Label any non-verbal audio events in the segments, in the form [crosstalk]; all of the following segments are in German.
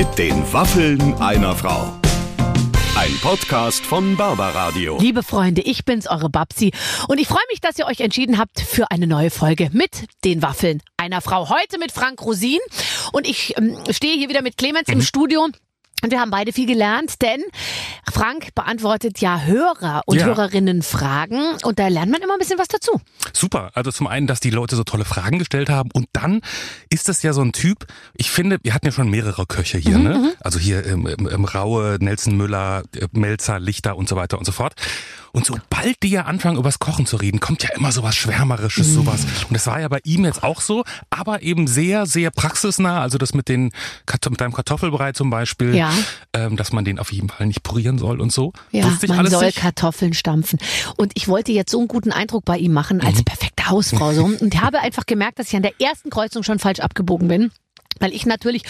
Mit den Waffeln einer Frau. Ein Podcast von Barbaradio. Liebe Freunde, ich bin's, eure Babsi. Und ich freue mich, dass ihr euch entschieden habt für eine neue Folge mit den Waffeln einer Frau. Heute mit Frank Rosin. Und ich ähm, stehe hier wieder mit Clemens im Studio. Und wir haben beide viel gelernt, denn Frank beantwortet ja Hörer und Ja. Hörerinnen Fragen und da lernt man immer ein bisschen was dazu. Super. Also zum einen, dass die Leute so tolle Fragen gestellt haben und dann ist das ja so ein Typ, ich finde, wir hatten ja schon mehrere Köche hier, Mhm, ne? Also hier im, im, im Raue, Nelson Müller, äh, Melzer, Lichter und so weiter und so fort. Und sobald die ja anfangen, übers Kochen zu reden, kommt ja immer sowas Schwärmerisches, Mhm. sowas. Und das war ja bei ihm jetzt auch so, aber eben sehr, sehr praxisnah. Also das mit den mit deinem Kartoffelbrei zum Beispiel, Ja. Ähm, dass man den auf jeden Fall nicht purieren soll und so. Ja, Wusste ich man alles soll nicht. Kartoffeln stampfen. Und ich wollte jetzt so einen guten Eindruck bei ihm machen Mhm. als perfekte Hausfrau so und habe einfach gemerkt, dass ich an der ersten Kreuzung schon falsch abgebogen bin. Weil ich natürlich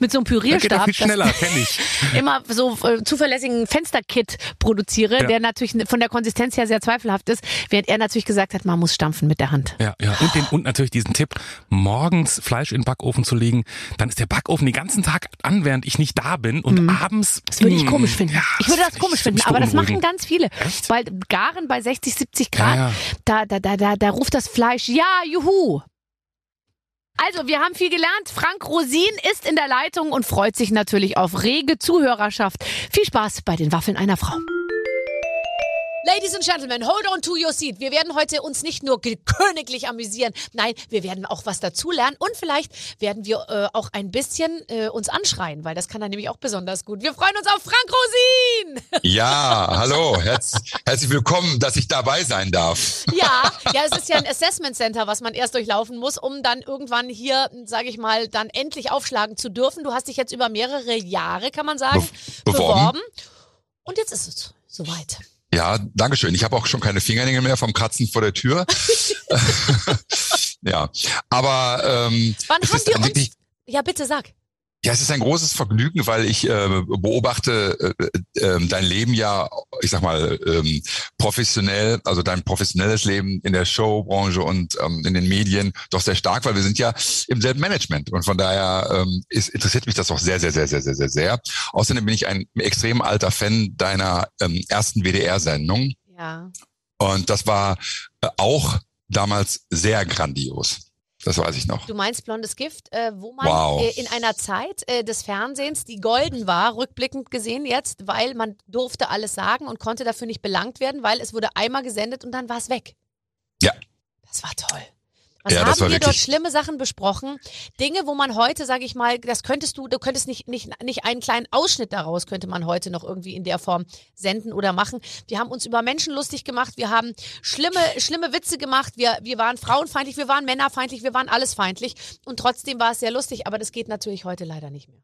mit so einem er Pürierstab [laughs] immer so äh, zuverlässigen Fensterkit produziere, Ja. der natürlich von der Konsistenz her sehr zweifelhaft ist, während er natürlich gesagt hat, man muss stampfen mit der Hand. Ja, ja. Und, den, und natürlich diesen Tipp, morgens Fleisch in den Backofen zu legen, dann ist der Backofen den ganzen Tag an, während ich nicht da bin und abends. Mhm. Das würde ich komisch finden. Ja, ich würde das komisch finden, aber das machen ganz viele. Echt? Weil Garen bei 60, 70 Grad, ja. Da, da, da, da, da ruft das Fleisch, ja, juhu. Also, wir haben viel gelernt. Frank Rosin ist in der Leitung und freut sich natürlich auf rege Zuhörerschaft. Viel Spaß bei den Waffeln einer Frau. Ladies and Gentlemen, hold on to your seat. Wir werden heute uns nicht nur königlich amüsieren, nein, wir werden auch was dazulernen und vielleicht werden wir äh, auch ein bisschen äh, uns anschreien, weil das kann er nämlich auch besonders gut. Wir freuen uns auf Frank Rosin! [laughs] Ja, hallo, herz, herzlich willkommen, dass ich dabei sein darf. Ja, ja, es ist ja ein Assessment Center, was man erst durchlaufen muss, um dann irgendwann hier, sage ich mal, dann endlich aufschlagen zu dürfen. Du hast dich jetzt über mehrere Jahre, kann man sagen, Be- beworben. Und jetzt ist es soweit. Ja, Dankeschön. Ich habe auch schon keine Fingernägel mehr vom Kratzen vor der Tür. [laughs] [laughs] ja, aber ähm, Wann haben wir uns? Ja, bitte sag. Ja, es ist ein großes Vergnügen, weil ich äh, beobachte äh, äh, dein Leben ja, ich sag mal, ähm, professionell, also dein professionelles Leben in der Showbranche und ähm, in den Medien doch sehr stark, weil wir sind ja im selben Management und von daher ähm, ist, interessiert mich das auch sehr, sehr, sehr, sehr, sehr, sehr, sehr. Außerdem bin ich ein extrem alter Fan deiner ähm, ersten WDR-Sendung Ja. und das war äh, auch damals sehr grandios. Das weiß ich noch. Du meinst blondes Gift, äh, wo man Wow. äh, in einer Zeit äh, des Fernsehens, die golden war, rückblickend gesehen jetzt, weil man durfte alles sagen und konnte dafür nicht belangt werden, weil es wurde einmal gesendet und dann war es weg. Ja. Das war toll. Was Ja, haben wir dort schlimme Sachen besprochen? Dinge, wo man heute, sage ich mal, das könntest du, du könntest nicht, nicht, nicht einen kleinen Ausschnitt daraus könnte man heute noch irgendwie in der Form senden oder machen. Wir haben uns über Menschen lustig gemacht, wir haben schlimme, schlimme Witze gemacht, wir, wir waren frauenfeindlich, wir waren männerfeindlich, wir waren alles feindlich und trotzdem war es sehr lustig, aber das geht natürlich heute leider nicht mehr.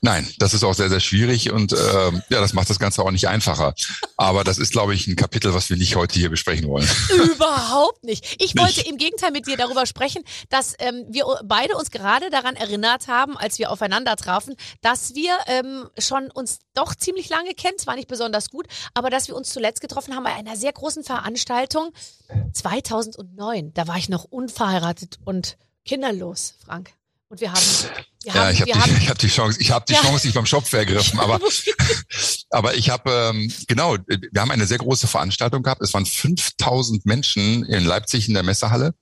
Nein, das ist auch sehr, sehr schwierig und ähm, ja, das macht das Ganze auch nicht einfacher. Aber das ist, glaube ich, ein Kapitel, was wir nicht heute hier besprechen wollen. Überhaupt nicht. Ich wollte Nicht. im Gegenteil mit dir darüber sprechen, dass ähm, wir beide uns gerade daran erinnert haben, als wir aufeinander trafen, dass wir ähm, schon uns doch ziemlich lange kennen, zwar nicht besonders gut, aber dass wir uns zuletzt getroffen haben bei einer sehr großen Veranstaltung 2009. Da war ich noch unverheiratet und kinderlos, Frank. Und wir haben, wir Ja, haben, ich habe die, haben ich hab die Chance, ich habe die Ja. Chance nicht beim Schopf ergriffen, aber [laughs] [laughs] aber ich habe ähm, genau, wir haben eine sehr große Veranstaltung gehabt. Es waren 5000 Menschen in Leipzig in der Messehalle.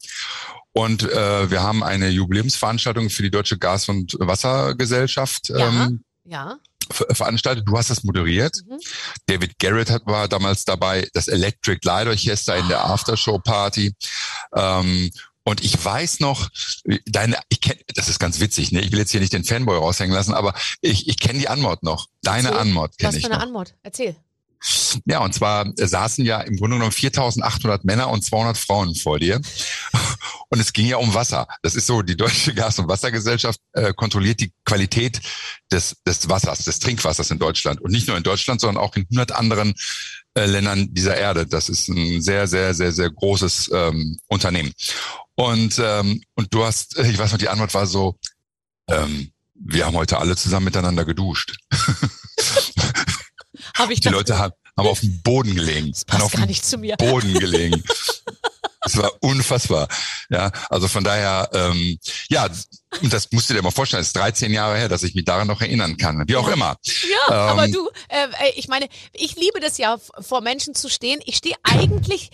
Und äh, wir haben eine Jubiläumsveranstaltung für die Deutsche Gas- und Wassergesellschaft Ja. ähm, ja, ver- veranstaltet. Du hast das moderiert. Mhm. David Garrett hat, war damals dabei, das Electric Light Orchester in der Aftershow Party. Ähm, und ich weiß noch, deine, ich kenn, das ist ganz witzig, ne? Ich will jetzt hier nicht den Fanboy raushängen lassen, aber ich, ich kenne die Antwort noch. Deine Erzähl. Was kenne für ich eine noch. Antwort? Erzähl. Ja, und zwar saßen ja im Grunde genommen 4800 Männer und 200 Frauen vor dir. [laughs] Und es ging ja um Wasser. Das ist so, die Deutsche Gas- und Wassergesellschaft äh, kontrolliert die Qualität des, des Wassers, des Trinkwassers in Deutschland. Und nicht nur in Deutschland, sondern auch in 100 anderen äh, Ländern dieser Erde. Das ist ein sehr, sehr, sehr, sehr großes ähm, Unternehmen. Und, ähm, und du hast, ich weiß noch, die Antwort war so, ähm, wir haben heute alle zusammen miteinander geduscht. Habe ich Die Leute haben, haben auf dem Boden gelegen. Das passt auf gar nicht zu mir. Boden gelegen. [laughs] Es war unfassbar. Ja, also von daher, ähm, ja, das musst du dir mal vorstellen, das ist 13 Jahre her, dass ich mich daran noch erinnern kann. Wie auch immer. Ja, ähm, aber du, äh, ich meine, ich liebe das ja, vor Menschen zu stehen. Ich stehe eigentlich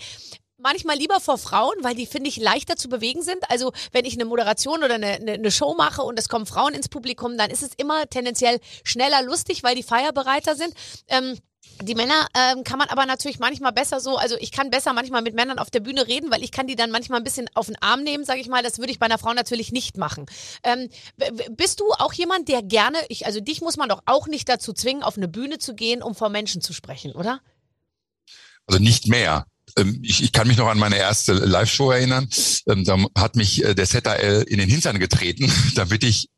manchmal lieber vor Frauen, weil die, finde ich, leichter zu bewegen sind. Also wenn ich eine Moderation oder eine, eine, eine, Show mache und es kommen Frauen ins Publikum, dann ist es immer tendenziell schneller lustig, weil die feierbereiter sind. Ähm, die Männer ähm, kann man aber natürlich manchmal besser so, also ich kann besser manchmal mit Männern auf der Bühne reden, weil ich kann die dann manchmal ein bisschen auf den Arm nehmen, sage ich mal. Das würde ich bei einer Frau natürlich nicht machen. Ähm, bist du auch jemand, der gerne, ich, also dich muss man doch auch nicht dazu zwingen, auf eine Bühne zu gehen, um vor Menschen zu sprechen, oder? Also nicht mehr. Ähm, ich, ich kann mich noch an meine erste Live-Show erinnern. Ähm, da hat mich äh, der ZAL in den Hintern getreten, [laughs] damit ich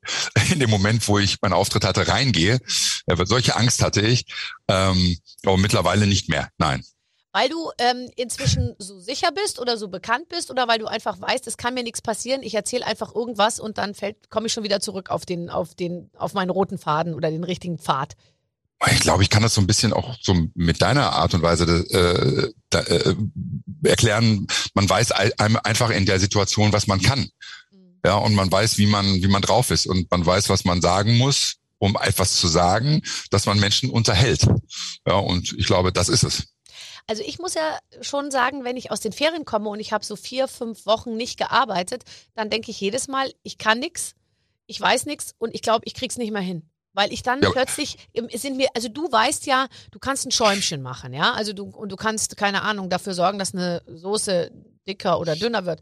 in dem Moment, wo ich meinen Auftritt hatte, reingehe. Solche Angst hatte ich, ähm, aber mittlerweile nicht mehr. Nein. Weil du ähm, inzwischen so sicher bist oder so bekannt bist oder weil du einfach weißt, es kann mir nichts passieren, ich erzähle einfach irgendwas und dann fällt, komme ich schon wieder zurück auf den, auf den, auf meinen roten Faden oder den richtigen Pfad. Ich glaube, ich kann das so ein bisschen auch so mit deiner Art und Weise äh, da, äh, erklären. Man weiß einfach in der Situation, was man kann. Mhm. Ja, und man weiß, wie man, wie man drauf ist und man weiß, was man sagen muss, um etwas zu sagen, dass man Menschen unterhält. Ja, und ich glaube, das ist es. Also ich muss ja schon sagen, wenn ich aus den Ferien komme und ich habe so vier, fünf Wochen nicht gearbeitet, dann denke ich jedes Mal, ich kann nichts, ich weiß nichts und ich glaube, ich krieg's nicht mehr hin. Weil ich dann ja. plötzlich sind wir, also du weißt ja, du kannst ein Schäumchen machen, ja. Also du, und du kannst, keine Ahnung, dafür sorgen, dass eine Soße dicker oder dünner wird.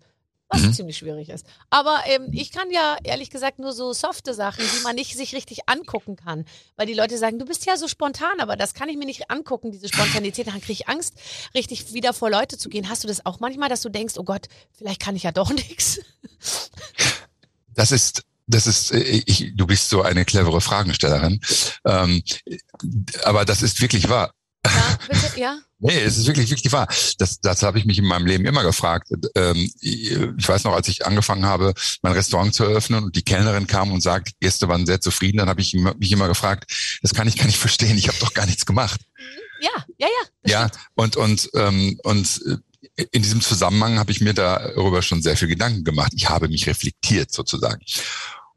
Was mhm. ziemlich schwierig ist. Aber ähm, ich kann ja ehrlich gesagt nur so softe Sachen, die man nicht sich richtig angucken kann. Weil die Leute sagen, du bist ja so spontan, aber das kann ich mir nicht angucken, diese Spontanität. Dann kriege ich Angst, richtig wieder vor Leute zu gehen. Hast du das auch manchmal, dass du denkst, oh Gott, vielleicht kann ich ja doch [laughs] nichts? Das ist das ist, äh, ich, du bist so eine clevere Fragestellerin. Ähm, aber das ist wirklich wahr. Ja, bitte, ja. Nee, es ist wirklich, wirklich wahr. Das, das habe ich mich in meinem Leben immer gefragt. Ähm, ich weiß noch, als ich angefangen habe, mein Restaurant zu eröffnen und die Kellnerin kam und sagt, Gäste waren sehr zufrieden, dann habe ich mich immer gefragt, das kann ich gar nicht verstehen, ich habe doch gar nichts gemacht. Ja, ja, ja. Ja, und, und, ähm, und äh, in diesem Zusammenhang habe ich mir darüber schon sehr viel Gedanken gemacht. Ich habe mich reflektiert sozusagen.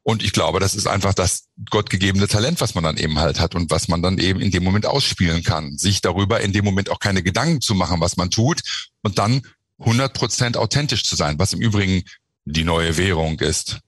Und ich glaube, das ist einfach das gottgegebene Talent, was man dann eben halt hat und was man dann eben in dem Moment ausspielen kann. Sich darüber in dem Moment auch keine Gedanken zu machen, was man tut und dann 100 Prozent authentisch zu sein, was im Übrigen die neue Währung ist.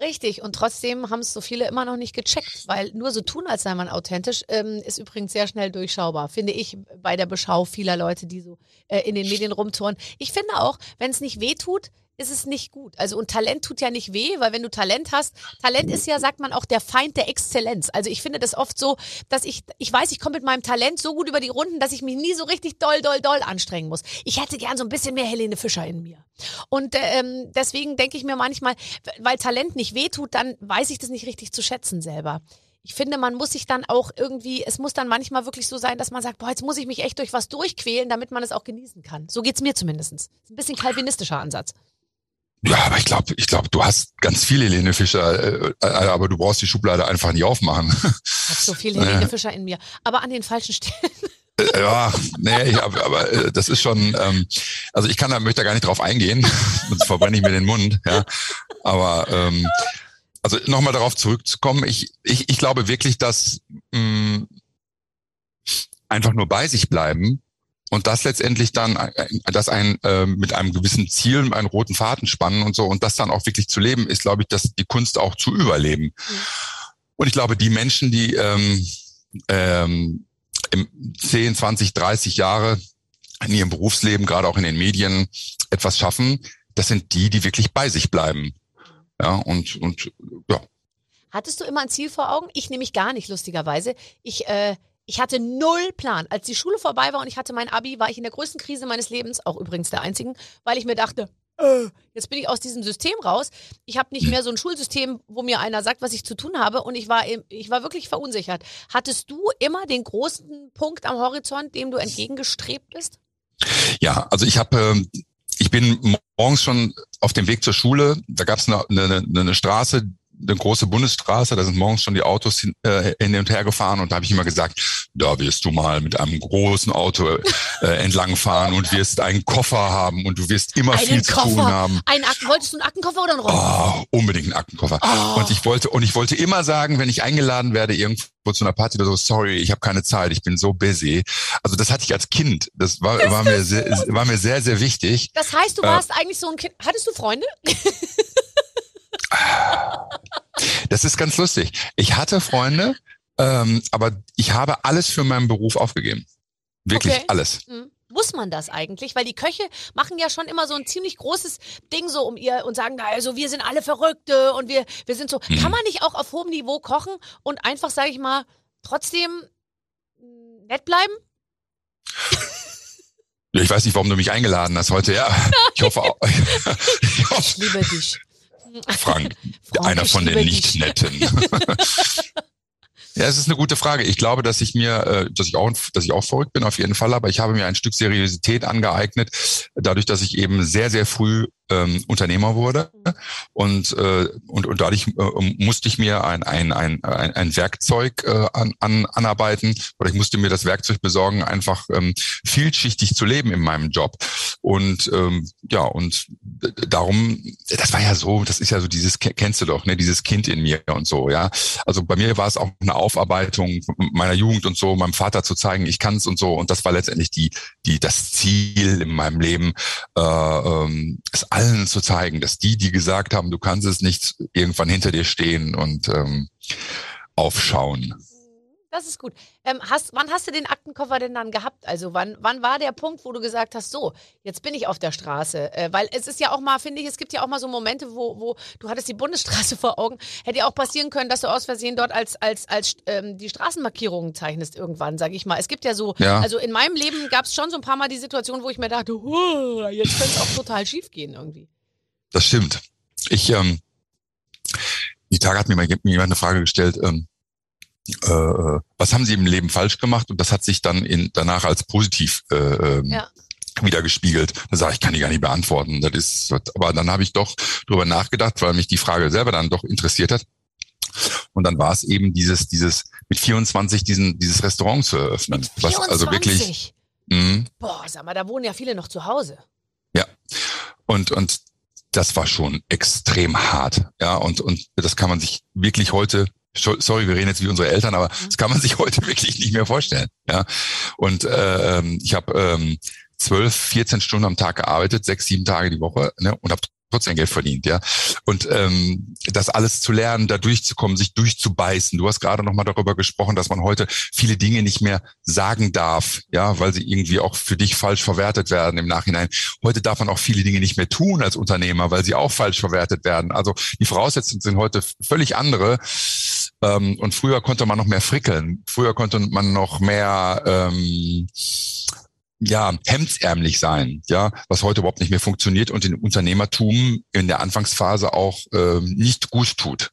Richtig, und trotzdem haben es so viele immer noch nicht gecheckt, weil nur so tun, als sei man authentisch, ähm, ist übrigens sehr schnell durchschaubar, finde ich, bei der Beschau vieler Leute, die so äh, in den Medien rumtouren. Ich finde auch, wenn es nicht weh tut, ist es nicht gut. Also und Talent tut ja nicht weh, weil wenn du Talent hast, Talent ist ja, sagt man auch, der Feind der Exzellenz. Also ich finde das oft so, dass ich, ich weiß, ich komme mit meinem Talent so gut über die Runden, dass ich mich nie so richtig doll, doll, doll anstrengen muss. Ich hätte gern so ein bisschen mehr Helene Fischer in mir. Und ähm, deswegen denke ich mir manchmal, weil Talent nicht weh tut, dann weiß ich das nicht richtig zu schätzen selber ich finde, man muss sich dann auch irgendwie, es muss dann manchmal wirklich so sein, dass man sagt, boah, jetzt muss ich mich echt durch was durchquälen, damit man es auch genießen kann. So geht's mir zumindest. Ein bisschen [laughs] kalvinistischer Ansatz. Ja, aber ich glaube, ich glaube, du hast ganz viele Helene Fischer, äh, äh, aber du brauchst die Schublade einfach nicht aufmachen. Hast so viel Helene Fischer in mir, aber an den falschen Stellen. Äh, ja, nee, ich hab, aber äh, das ist schon, ähm, also ich kann da möchte da gar nicht drauf eingehen, sonst verbrenne ich mir den Mund. Ja, aber ähm, also nochmal darauf zurückzukommen, ich, ich, ich glaube wirklich, dass mh, mm, einfach nur bei sich bleiben und das letztendlich dann, äh, das ein äh, mit einem gewissen Ziel, einen roten Faden spannen und so und das dann auch wirklich zu leben, ist, glaube ich, dass die Kunst auch zu überleben. Mhm. Und ich glaube, die Menschen, die ähm, ähm, im 10, 20, 30 Jahre in ihrem Berufsleben, gerade auch in den Medien, etwas schaffen, das sind die, die wirklich bei sich bleiben. Ja, und, und ja. Hattest du immer ein Ziel vor Augen? Ich nämlich gar nicht, lustigerweise. Ich äh, ich hatte null Plan. Als die Schule vorbei war und ich hatte mein Abi, war ich in der größten Krise meines Lebens, auch übrigens der einzigen, weil ich mir dachte, äh, jetzt bin ich aus diesem System raus. Ich habe nicht mehr so ein Schulsystem, wo mir einer sagt, was ich zu tun habe und ich war ich war wirklich verunsichert. Hattest du immer den großen Punkt am Horizont, dem du entgegengestrebt bist? Ja, also ich habe ähm, ich bin morgens schon auf dem Weg zur Schule. Da gab es eine, eine, eine Straße, eine große Bundesstraße, da sind morgens schon die Autos hin, äh, hin und her gefahren und da habe ich immer gesagt, da wirst du mal mit einem großen Auto äh, [laughs] entlangfahren und wirst einen Koffer haben und du wirst immer Einen viel zu Koffer. tun haben. Einen Akten, wolltest du einen Aktenkoffer oder einen Rollenkoffer? Oh, unbedingt einen Aktenkoffer. Oh. Und ich wollte und ich wollte immer sagen, wenn ich eingeladen werde irgendwo zu einer Party oder so, sorry, ich habe keine Zeit, ich bin so busy. Also das hatte ich als Kind. Das war, war mir sehr, war mir sehr sehr wichtig. Das heißt, du Äh. warst eigentlich so ein Kind. Hattest du Freunde? [laughs] Das ist ganz lustig. Ich hatte Freunde, ähm, aber ich habe alles für meinen Beruf aufgegeben. Wirklich Okay. alles. Hm. Muss man das eigentlich? Weil die Köche machen ja schon immer so ein ziemlich großes Ding so um ihr und sagen, also wir sind alle Verrückte und wir, wir sind so. Mhm. Kann man nicht auch auf hohem Niveau kochen und einfach, sage ich mal, trotzdem nett bleiben? Ich weiß nicht, warum du mich eingeladen hast heute. Ja, ich hoffe auch. [laughs] ich hoffe, Ich liebe dich. Frank, Frank, einer von den liebe dich. Nicht-Netten. [laughs] Ja, es ist eine gute Frage. Ich glaube, dass ich mir, äh, dass ich auch, dass ich auch verrückt bin auf jeden Fall, aber ich habe mir ein Stück Seriosität angeeignet, dadurch, dass ich eben sehr, sehr früh ähm, Unternehmer wurde und äh, und, und dadurch äh, musste ich mir ein ein ein ein, Werkzeug äh, an, an, anarbeiten oder ich musste mir das Werkzeug besorgen, einfach ähm, vielschichtig zu leben in meinem Job und ähm, ja und darum, das war ja so, das ist ja so dieses ke- kennst du doch, ne, dieses Kind in mir und so, ja. Also bei mir war es auch eine Aufarbeitung meiner Jugend und so, meinem Vater zu zeigen, ich kann's und so. Und das war letztendlich die, die, das Ziel in meinem Leben, äh, ähm, es allen zu zeigen, dass die, die gesagt haben, du kannst es nicht, irgendwann hinter dir stehen und ähm, aufschauen. Das ist gut. Ähm, hast, wann hast du den Aktenkoffer denn dann gehabt? Also wann, wann war der Punkt, wo du gesagt hast, so, jetzt bin ich auf der Straße? Äh, weil es ist ja auch mal, finde ich, es gibt ja auch mal so Momente, wo, wo du hattest die Bundesstraße [laughs] vor Augen. Hätte ja auch passieren können, dass du aus Versehen dort als, als, als ähm, die Straßenmarkierungen zeichnest irgendwann, sage ich mal. Es gibt ja so, Ja. also in meinem Leben gab es schon so ein paar Mal die Situation, wo ich mir dachte, "Huh, jetzt könnte es auch total schief gehen irgendwie. Das stimmt. Ich, ähm, die Tage hat mir mal jemand eine Frage gestellt, ähm, äh, äh, was haben Sie im Leben falsch gemacht? Und das hat sich dann in, danach als positiv äh, ähm, Ja. wieder gespiegelt. Da sage ich, kann ich gar nicht beantworten. Das ist, aber dann habe ich doch drüber nachgedacht, weil mich die Frage selber dann doch interessiert hat. Und dann war es eben dieses, dieses mit 24 diesen, dieses Restaurant zu eröffnen. Was also wirklich. 24. Mh, Boah, sag mal, da wohnen ja viele noch zu Hause. ja. Und, und das war schon extrem hart. Ja, und, und das kann man sich wirklich heute, sorry, wir reden jetzt wie unsere Eltern, aber das kann man sich heute [laughs] wirklich nicht mehr vorstellen. Ja. Und äh, ähm, ich habe ähm, 12, 14 Stunden am Tag gearbeitet, sechs, sieben Tage die Woche, ne, und habe trotzdem Geld verdient, ja. Und ähm, das alles zu lernen, da durchzukommen, sich durchzubeißen. Du hast gerade noch mal darüber gesprochen, dass man heute viele Dinge nicht mehr sagen darf, ja, weil sie irgendwie auch für dich falsch verwertet werden im Nachhinein. Heute darf man auch viele Dinge nicht mehr tun als Unternehmer, weil sie auch falsch verwertet werden. Also die Voraussetzungen sind heute völlig andere. Ähm, und früher konnte man noch mehr frickeln. Früher konnte man noch mehr ähm, ja, hemdsärmlich sein, ja, was heute überhaupt nicht mehr funktioniert und den Unternehmertum in der Anfangsphase auch ähm, nicht gut tut.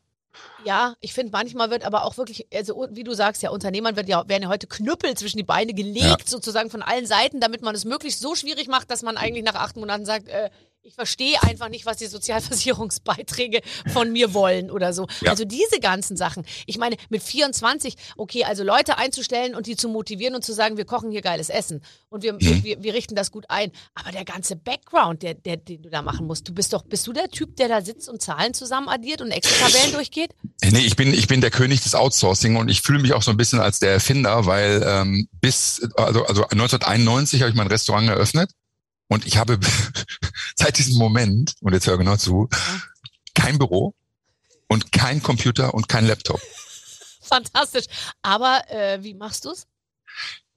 Ja, ich finde, manchmal wird aber auch wirklich, also wie du sagst, ja, Unternehmern wird ja, werden ja heute Knüppel zwischen die Beine gelegt, Ja. sozusagen von allen Seiten, damit man es möglichst so schwierig macht, dass man eigentlich nach acht Monaten sagt, äh, ich verstehe einfach nicht, was die Sozialversicherungsbeiträge von mir wollen oder so. Ja. Also diese ganzen Sachen. Ich meine, mit 24, okay, also Leute einzustellen und die zu motivieren und zu sagen, wir kochen hier geiles Essen und wir, wir, wir, wir richten das gut ein. Aber der ganze Background, der, der, den du da machen musst, du bist doch, bist du der Typ, der da sitzt und Zahlen zusammen addiert und Excel-Tabellen durchgeht? Nee, ich bin, ich bin der König des Outsourcing und ich fühle mich auch so ein bisschen als der Erfinder, weil ähm, bis, also, also 1991 habe ich mein Restaurant eröffnet und ich habe [laughs] seit diesem Moment, und jetzt hör genau zu, kein Büro und kein Computer und kein Laptop. [laughs] Fantastisch. Aber äh, wie machst du's?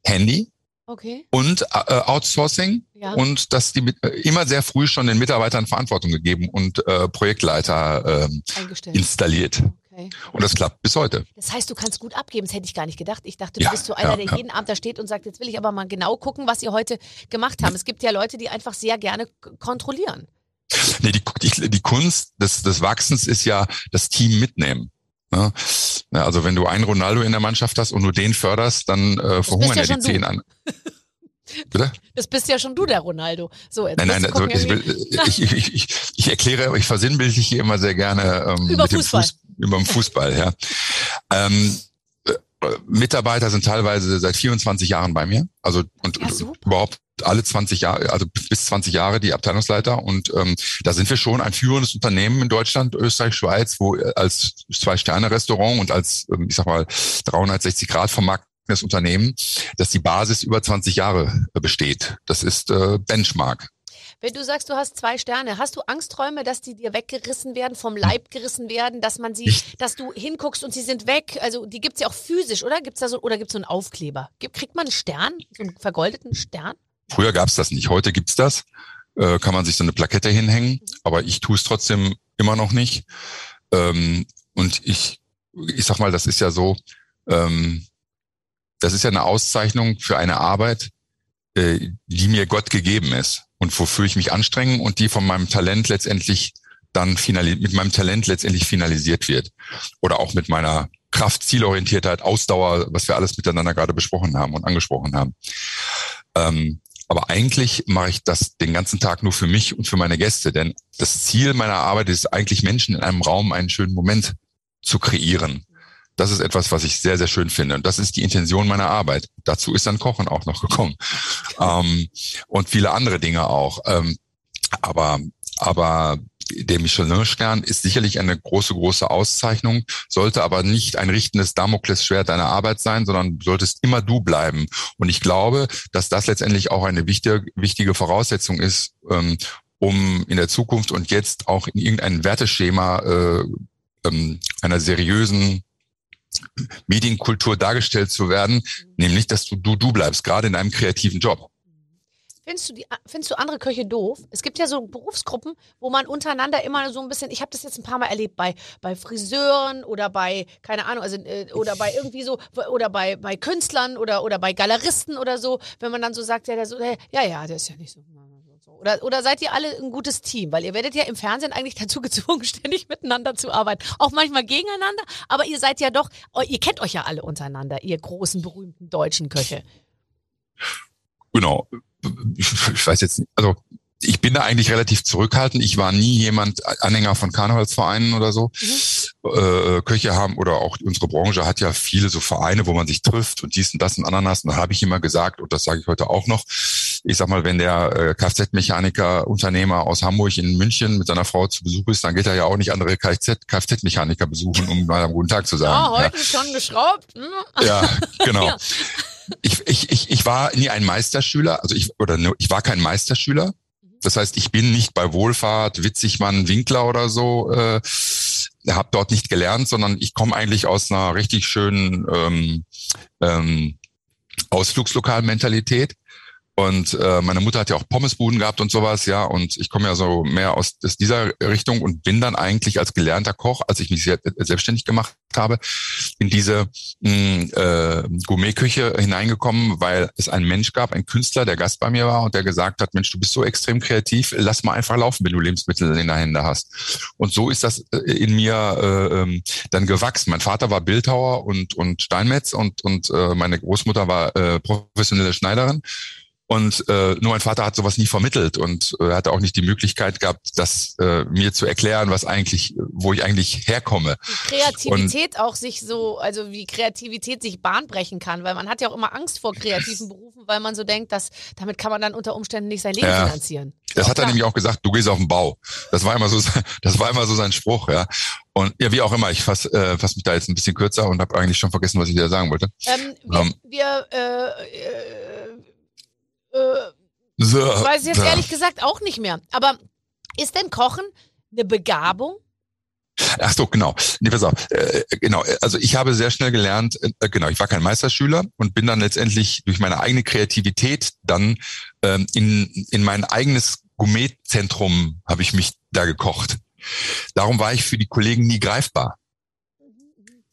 Handy Okay. und äh, Outsourcing Ja. und dass die mit, äh, immer sehr früh schon den Mitarbeitern Verantwortung gegeben und äh, Projektleiter ähm, installiert. Okay. Und das klappt bis heute. Das heißt, du kannst gut abgeben. Das hätte ich gar nicht gedacht. Ich dachte, du Ja, bist so einer, ja, der ja. jeden Abend da steht und sagt, jetzt will ich aber mal genau gucken, was ihr heute gemacht habt. Es gibt ja Leute, die einfach sehr gerne kontrollieren. Nee, die, die, die Kunst des, des Wachsens ist ja das Team mitnehmen. Ne? Also wenn du einen Ronaldo in der Mannschaft hast und nur den förderst, dann äh, verhungern ja die du. zehn an. [laughs] Bitte? Das bist ja schon du, der Ronaldo. So, jetzt Nein, nein, musst du also gucken, ich, will, ich, ich, ich, ich erkläre, ich versinnbildliche immer sehr gerne ähm, Über Fußball. Fuß, wie beim Fußball, ja. Ähm, äh, Mitarbeiter sind teilweise seit 24 Jahren bei mir, also und, Ja, und überhaupt alle 20 Jahre, also bis 20 Jahre die Abteilungsleiter und ähm, da sind wir schon ein führendes Unternehmen in Deutschland, Österreich, Schweiz, wo äh, als Zwei-Sterne-Restaurant und als, ähm, ich sag mal, 360 Vermarktendes Unternehmen, dass die Basis über 20 Jahre äh, besteht. Das ist äh, Benchmark. Wenn du sagst, du hast zwei Sterne, hast du Angstträume, dass die dir weggerissen werden, vom Leib gerissen werden, dass man sie, Ich- dass du hinguckst und sie sind weg? Also die gibt's ja auch physisch, oder? Gibt's da so, oder gibt's so einen Aufkleber? Gibt, kriegt man einen Stern? So einen vergoldeten Stern? Früher gab's das nicht, heute gibt's das. Äh, kann man sich so eine Plakette hinhängen, aber ich tue es trotzdem immer noch nicht. Ähm, und ich, ich sag mal, das ist ja so, ähm, das ist ja eine Auszeichnung für eine Arbeit, äh, die mir Gott gegeben ist und wofür ich mich anstrenge und die von meinem Talent letztendlich dann finali mit meinem Talent letztendlich finalisiert wird. Oder auch mit meiner Kraft, Zielorientiertheit, Ausdauer, was wir alles miteinander gerade besprochen haben und angesprochen haben. Ähm, aber eigentlich mache ich das den ganzen Tag nur für mich und für meine Gäste, denn das Ziel meiner Arbeit ist eigentlich Menschen in einem Raum einen schönen Moment zu kreieren. Das ist etwas, was ich sehr, sehr schön finde. Und das ist die Intention meiner Arbeit. Dazu ist dann Kochen auch noch gekommen. [laughs] Ähm, und viele andere Dinge auch. Ähm, aber, aber der Michelin-Stern ist sicherlich eine große, große Auszeichnung, sollte aber nicht ein richtendes Damoklesschwert deiner Arbeit sein, sondern solltest immer du bleiben. Und ich glaube, dass das letztendlich auch eine wichtige, wichtige Voraussetzung ist, ähm, um in der Zukunft und jetzt auch in irgendein Werteschema äh, ähm, einer seriösen Medienkultur dargestellt zu werden, nämlich, dass du du, du bleibst, gerade in einem kreativen Job. Findest du, die, findest du andere Köche doof? Es gibt ja so Berufsgruppen, wo man untereinander immer so ein bisschen, ich habe das jetzt ein paar Mal erlebt, bei, bei Friseuren oder bei, keine Ahnung, also, äh, oder bei irgendwie so, oder bei, bei Künstlern oder, oder bei Galeristen oder so, wenn man dann so sagt, ja, der so, hey, ja, ja, der ist ja nicht so. Oder, oder seid ihr alle ein gutes Team? Weil ihr werdet ja im Fernsehen eigentlich [laughs] dazu gezwungen, ständig miteinander zu arbeiten. Auch manchmal gegeneinander, aber ihr seid ja doch, ihr kennt euch ja alle untereinander, ihr großen, berühmten deutschen Köche. Genau. Ich weiß jetzt nicht, also ich bin da eigentlich relativ zurückhaltend. Ich war nie jemand Anhänger von Karnevalsvereinen oder so. Mhm. Äh, Köche haben oder auch unsere Branche hat ja viele so Vereine, wo man sich trifft und dies und das und Ananas. Und da habe ich immer gesagt, und das sage ich heute auch noch, ich sag mal, wenn der äh, Kfz-Mechaniker, Unternehmer aus Hamburg in München mit seiner Frau zu Besuch ist, dann geht er ja auch nicht andere Kfz-Mechaniker besuchen, um mal einen guten Tag zu sagen. Ah, heute ja. schon geschraubt. Hm? Ja, genau. [laughs] ja. Ich, ich, ich, ich war nie ein Meisterschüler, also ich oder ich war kein Meisterschüler. Das heißt, ich bin nicht bei Wohlfahrt, Witzigmann, Winkler oder so, äh, habe dort nicht gelernt, sondern ich komme eigentlich aus einer richtig schönen ähm, ähm, Ausflugslokalmentalität. Und äh, meine Mutter hat ja auch Pommesbuden gehabt und sowas, ja. Und ich komme ja so mehr aus, aus dieser Richtung und bin dann eigentlich als gelernter Koch, als ich mich sehr, selbstständig gemacht habe, in diese mh, äh, Gourmetküche hineingekommen, weil es einen Mensch gab, ein Künstler, der Gast bei mir war und der gesagt hat, Mensch, du bist so extrem kreativ, lass mal einfach laufen, wenn du Lebensmittel in der Hände hast. Und so ist das in mir äh, dann gewachsen. Mein Vater war Bildhauer und, und Steinmetz und, und äh, meine Großmutter war äh, professionelle Schneiderin. Und äh, nur mein Vater hat sowas nie vermittelt und äh, hatte auch nicht die Möglichkeit gehabt, das äh, mir zu erklären, was eigentlich, wo ich eigentlich herkomme. Wie Kreativität und, auch sich so, also wie Kreativität sich Bahn brechen kann, weil man hat ja auch immer Angst vor kreativen Berufen, weil man so denkt, dass damit kann man dann unter Umständen nicht sein Leben ja, finanzieren. Das hat er nämlich auch gesagt, du gehst auf den Bau. Das war immer so, das war immer so sein Spruch, ja. Und ja, wie auch immer, ich fasse äh, fass mich da jetzt ein bisschen kürzer und habe eigentlich schon vergessen, was ich dir sagen wollte. Ähm, wir, um, wir äh, äh, ich weiß jetzt so. ehrlich gesagt auch nicht mehr. Aber ist denn Kochen eine Begabung? Ach so, genau. Nee, pass auf. Äh, genau. Also ich habe sehr schnell gelernt, äh, genau, ich war kein Meisterschüler und bin dann letztendlich durch meine eigene Kreativität dann ähm, in, in mein eigenes Gourmetzentrum habe ich mich da gekocht. Darum war ich für die Kollegen nie greifbar.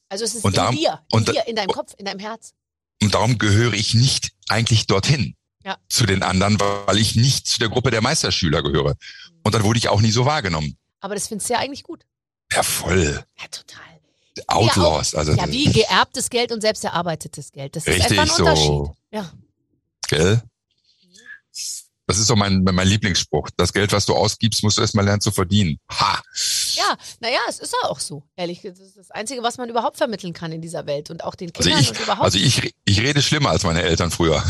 Also es ist und in darum, dir, in und, dir, in deinem Kopf, in deinem Herz. Und darum gehöre ich nicht eigentlich dorthin ja. zu den anderen, weil ich nicht zu der Gruppe der Meisterschüler gehöre. Und dann wurde ich auch nie so wahrgenommen. Aber das findest du ja eigentlich gut. Ja, voll. Ja, total. Outlaws. Ja, auch, also, ja, wie [laughs] geerbtes Geld und selbst erarbeitetes Geld. Das ist richtig einfach ein Unterschied. so. Ja. Gell? Das ist so mein, mein Lieblingsspruch. Das Geld, was du ausgibst, musst du erstmal lernen zu verdienen. Ha! Ja, naja, es ist ja auch so, ehrlich. Das ist das Einzige, was man überhaupt vermitteln kann in dieser Welt und auch den Also Kindern ich, und überhaupt. also ich, ich rede schlimmer als meine Eltern früher.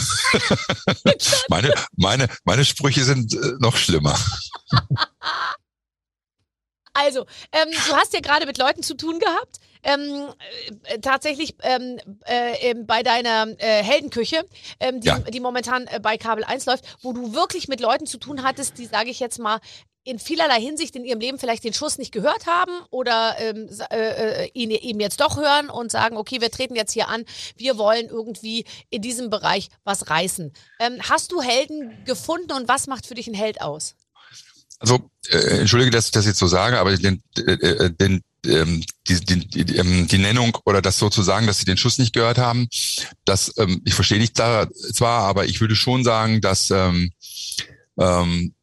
[laughs] meine, meine, meine Sprüche sind äh, noch schlimmer. Also, ähm, du hast ja gerade mit Leuten zu tun gehabt. Ähm, äh, tatsächlich ähm, äh, bei deiner äh, Heldenküche, ähm, die, Ja. die momentan äh, bei Kabel 1 läuft, wo du wirklich mit Leuten zu tun hattest, die, sage ich jetzt mal, in vielerlei Hinsicht in ihrem Leben vielleicht den Schuss nicht gehört haben oder ähm, äh, äh, ihn eben jetzt doch hören und sagen, okay, wir treten jetzt hier an, wir wollen irgendwie in diesem Bereich was reißen. Ähm, hast du Helden gefunden und was macht für dich ein Held aus? Also, äh, entschuldige, dass ich das jetzt so sage, aber den, äh, äh, den, ähm, die, die, die, ähm, die Nennung oder das sozusagen, dass sie den Schuss nicht gehört haben, das, ähm, ich verstehe dich da zwar, aber ich würde schon sagen, dass, ähm, ähm,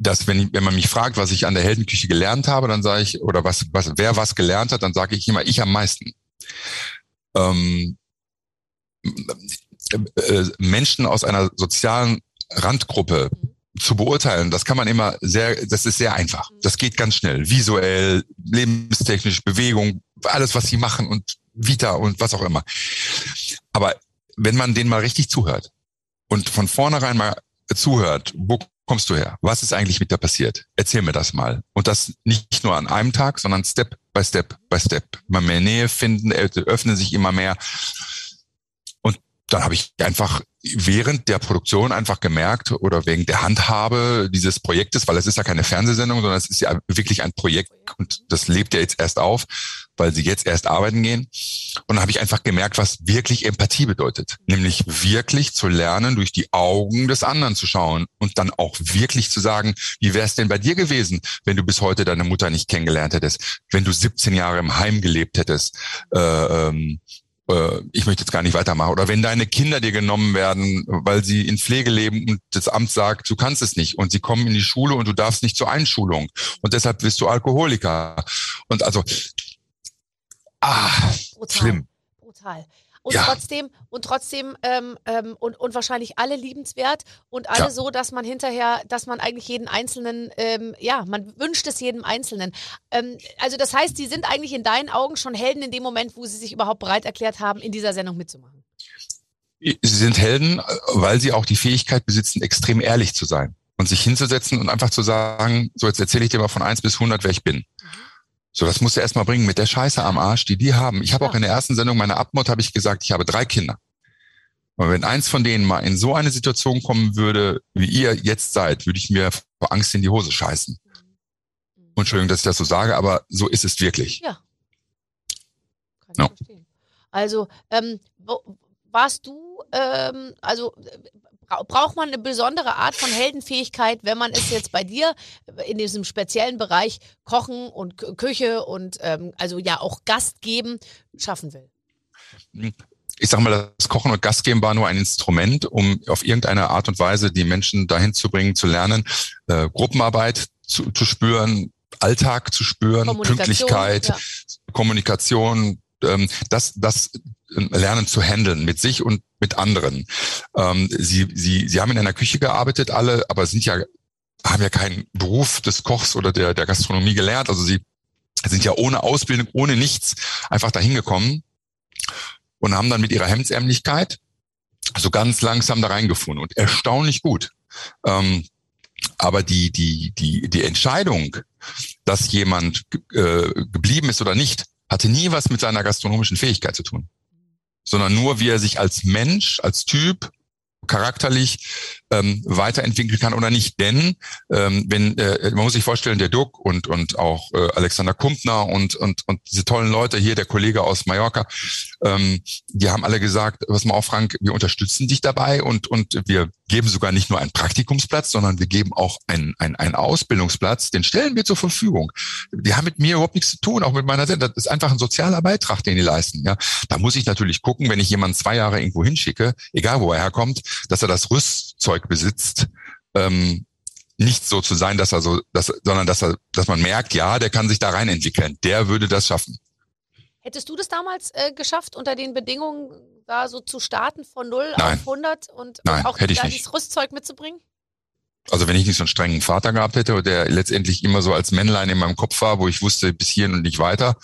dass wenn, ich- wenn man mich fragt, was ich an der Heldenküche gelernt habe, dann sage ich, oder was, was, wer was gelernt hat, dann sage ich immer, ich am meisten. Ähm, äh, Menschen aus einer sozialen Randgruppe zu beurteilen, das kann man immer sehr, das ist sehr einfach. Das geht ganz schnell. Visuell, lebenstechnisch, Bewegung, alles, was sie machen und Vita und was auch immer. Aber wenn man denen mal richtig zuhört und von vornherein mal zuhört, wo kommst du her? Was ist eigentlich mit dir passiert? Erzähl mir das mal. Und das nicht nur an einem Tag, sondern Step by Step by Step. Immer mehr Nähe finden, öffnen sich immer mehr. Dann habe ich einfach während der Produktion einfach gemerkt oder wegen der Handhabe dieses Projektes, weil es ist ja keine Fernsehsendung, sondern es ist ja wirklich ein Projekt und das lebt ja jetzt erst auf, weil sie jetzt erst arbeiten gehen. Und dann habe ich einfach gemerkt, was wirklich Empathie bedeutet. Nämlich wirklich zu lernen, durch die Augen des anderen zu schauen und dann auch wirklich zu sagen, wie wäre es denn bei dir gewesen, wenn du bis heute deine Mutter nicht kennengelernt hättest, wenn du 17 Jahre im Heim gelebt hättest, äh, ähm, äh, ich möchte jetzt gar nicht weitermachen. Oder wenn deine Kinder dir genommen werden, weil sie in Pflege leben und das Amt sagt, du kannst es nicht und sie kommen in die Schule und du darfst nicht zur Einschulung und deshalb bist du Alkoholiker. Und also, ah, Brutal. schlimm. Brutal. Und Ja. trotzdem, und trotzdem, ähm, ähm, und, und wahrscheinlich alle liebenswert und alle Ja. so, dass man hinterher, dass man eigentlich jeden Einzelnen, ähm, ja, man wünscht es jedem Einzelnen. Ähm, also das heißt, die sind eigentlich in deinen Augen schon Helden in dem Moment, wo sie sich überhaupt bereit erklärt haben, in dieser Sendung mitzumachen. Sie sind Helden, weil sie auch die Fähigkeit besitzen, extrem ehrlich zu sein und sich hinzusetzen und einfach zu sagen, so jetzt erzähle ich dir mal von eins bis hundert, wer ich bin. So, das musst du erstmal bringen mit der Scheiße am Arsch, die die haben. Ich habe auch Ja. in der ersten Sendung meiner Abmord habe ich gesagt, ich habe drei Kinder. Und wenn eins von denen mal in so eine Situation kommen würde, wie ihr jetzt seid, würde ich mir vor Angst in die Hose scheißen. Entschuldigung, dass ich das so sage, aber so ist es wirklich. Ja. Kann ich Ja. verstehen. Also, ähm, wo, warst du, ähm, also äh, braucht man eine besondere Art von Heldenfähigkeit, wenn man es jetzt bei dir in diesem speziellen Bereich Kochen und Kü- Küche und ähm, also ja auch Gast geben schaffen will? ich sag mal, das Kochen und Gastgeben war nur ein Instrument, um auf irgendeine Art und Weise die Menschen dahin zu bringen, zu lernen, äh, Gruppenarbeit zu, zu spüren, Alltag zu spüren, Kommunikation, Pünktlichkeit, ja. Kommunikation, ähm, das, das Lernen zu handeln mit sich und mit anderen. Ähm, sie, sie, sie haben in einer Küche gearbeitet, alle, aber sind ja, haben ja keinen Beruf des Kochs oder der, der Gastronomie gelernt. Also sie sind ja ohne Ausbildung, ohne nichts einfach dahin gekommen und haben dann mit ihrer Hemdsärmlichkeit so ganz langsam da reingefunden und erstaunlich gut. Ähm, aber die, die, die, die Entscheidung, dass jemand äh, geblieben ist oder nicht, hatte nie was mit seiner gastronomischen Fähigkeit zu tun, sondern nur, wie er sich als Mensch, als Typ charakterlich ähm, weiterentwickeln kann oder nicht. Denn ähm, wenn äh, man muss sich vorstellen, der Duck und und auch äh, Alexander Kumpner und und und diese tollen Leute hier, der Kollege aus Mallorca, ähm, die haben alle gesagt, was mal auf Frank, wir unterstützen dich dabei und und wir geben sogar nicht nur einen Praktikumsplatz, sondern wir geben auch einen einen, einen Ausbildungsplatz, den stellen wir zur Verfügung. Die haben mit mir überhaupt nichts zu tun, auch mit meiner Sendung. Das ist einfach ein sozialer Beitrag, den die leisten. Ja, da muss ich natürlich gucken, wenn ich jemanden zwei Jahre irgendwo hinschicke, egal wo er herkommt, dass er das Rüstzeug besitzt, ähm, nicht so zu sein, dass er so, dass, sondern dass er, dass man merkt, ja, der kann sich da rein entwickeln. Der würde das schaffen. Hättest du das damals äh, geschafft, unter den Bedingungen da so zu starten von 0 Nein. auf 100 und, Nein, und auch hätte ich nicht. Rüstzeug mitzubringen? Also wenn ich nicht so einen strengen Vater gehabt hätte, der letztendlich immer so als Männlein in meinem Kopf war, wo ich wusste, bis hierhin und nicht weiter,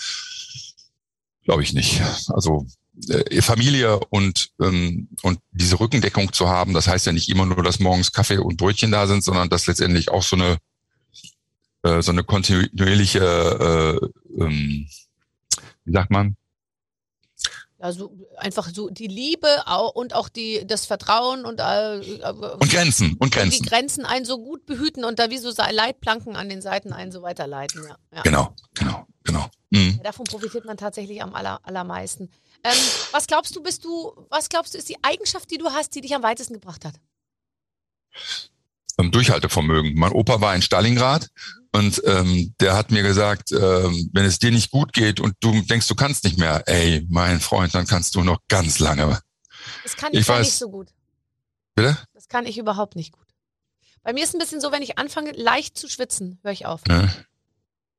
glaube ich nicht. Also äh, Familie und, ähm, und diese Rückendeckung zu haben, das heißt ja nicht immer nur, dass morgens Kaffee und Brötchen da sind, sondern dass letztendlich auch so eine äh, so eine kontinuierliche, äh, ähm, wie sagt man, Ja, so einfach so die Liebe und auch die, das Vertrauen und, äh, äh, und Grenzen und und die Grenzen. Grenzen einen so gut behüten und da wie so Leitplanken an den Seiten einen so weiterleiten. Ja, ja. Genau, genau, genau. Mhm. Ja, Davon profitiert man tatsächlich am aller, allermeisten. Ähm, was glaubst du, bist du, was glaubst du, ist die Eigenschaft, die du hast, die dich am weitesten gebracht hat? Durchhaltevermögen. Mein Opa war in Stalingrad und ähm, der hat mir gesagt, ähm, wenn es dir nicht gut geht und du denkst, du kannst nicht mehr, ey, mein Freund, dann kannst du noch ganz lange. Das kann ich, Ich weiß. nicht so gut. Bitte? Das kann ich überhaupt nicht gut. Bei mir ist ein bisschen so, wenn ich anfange, leicht zu schwitzen, höre ich auf. Ne?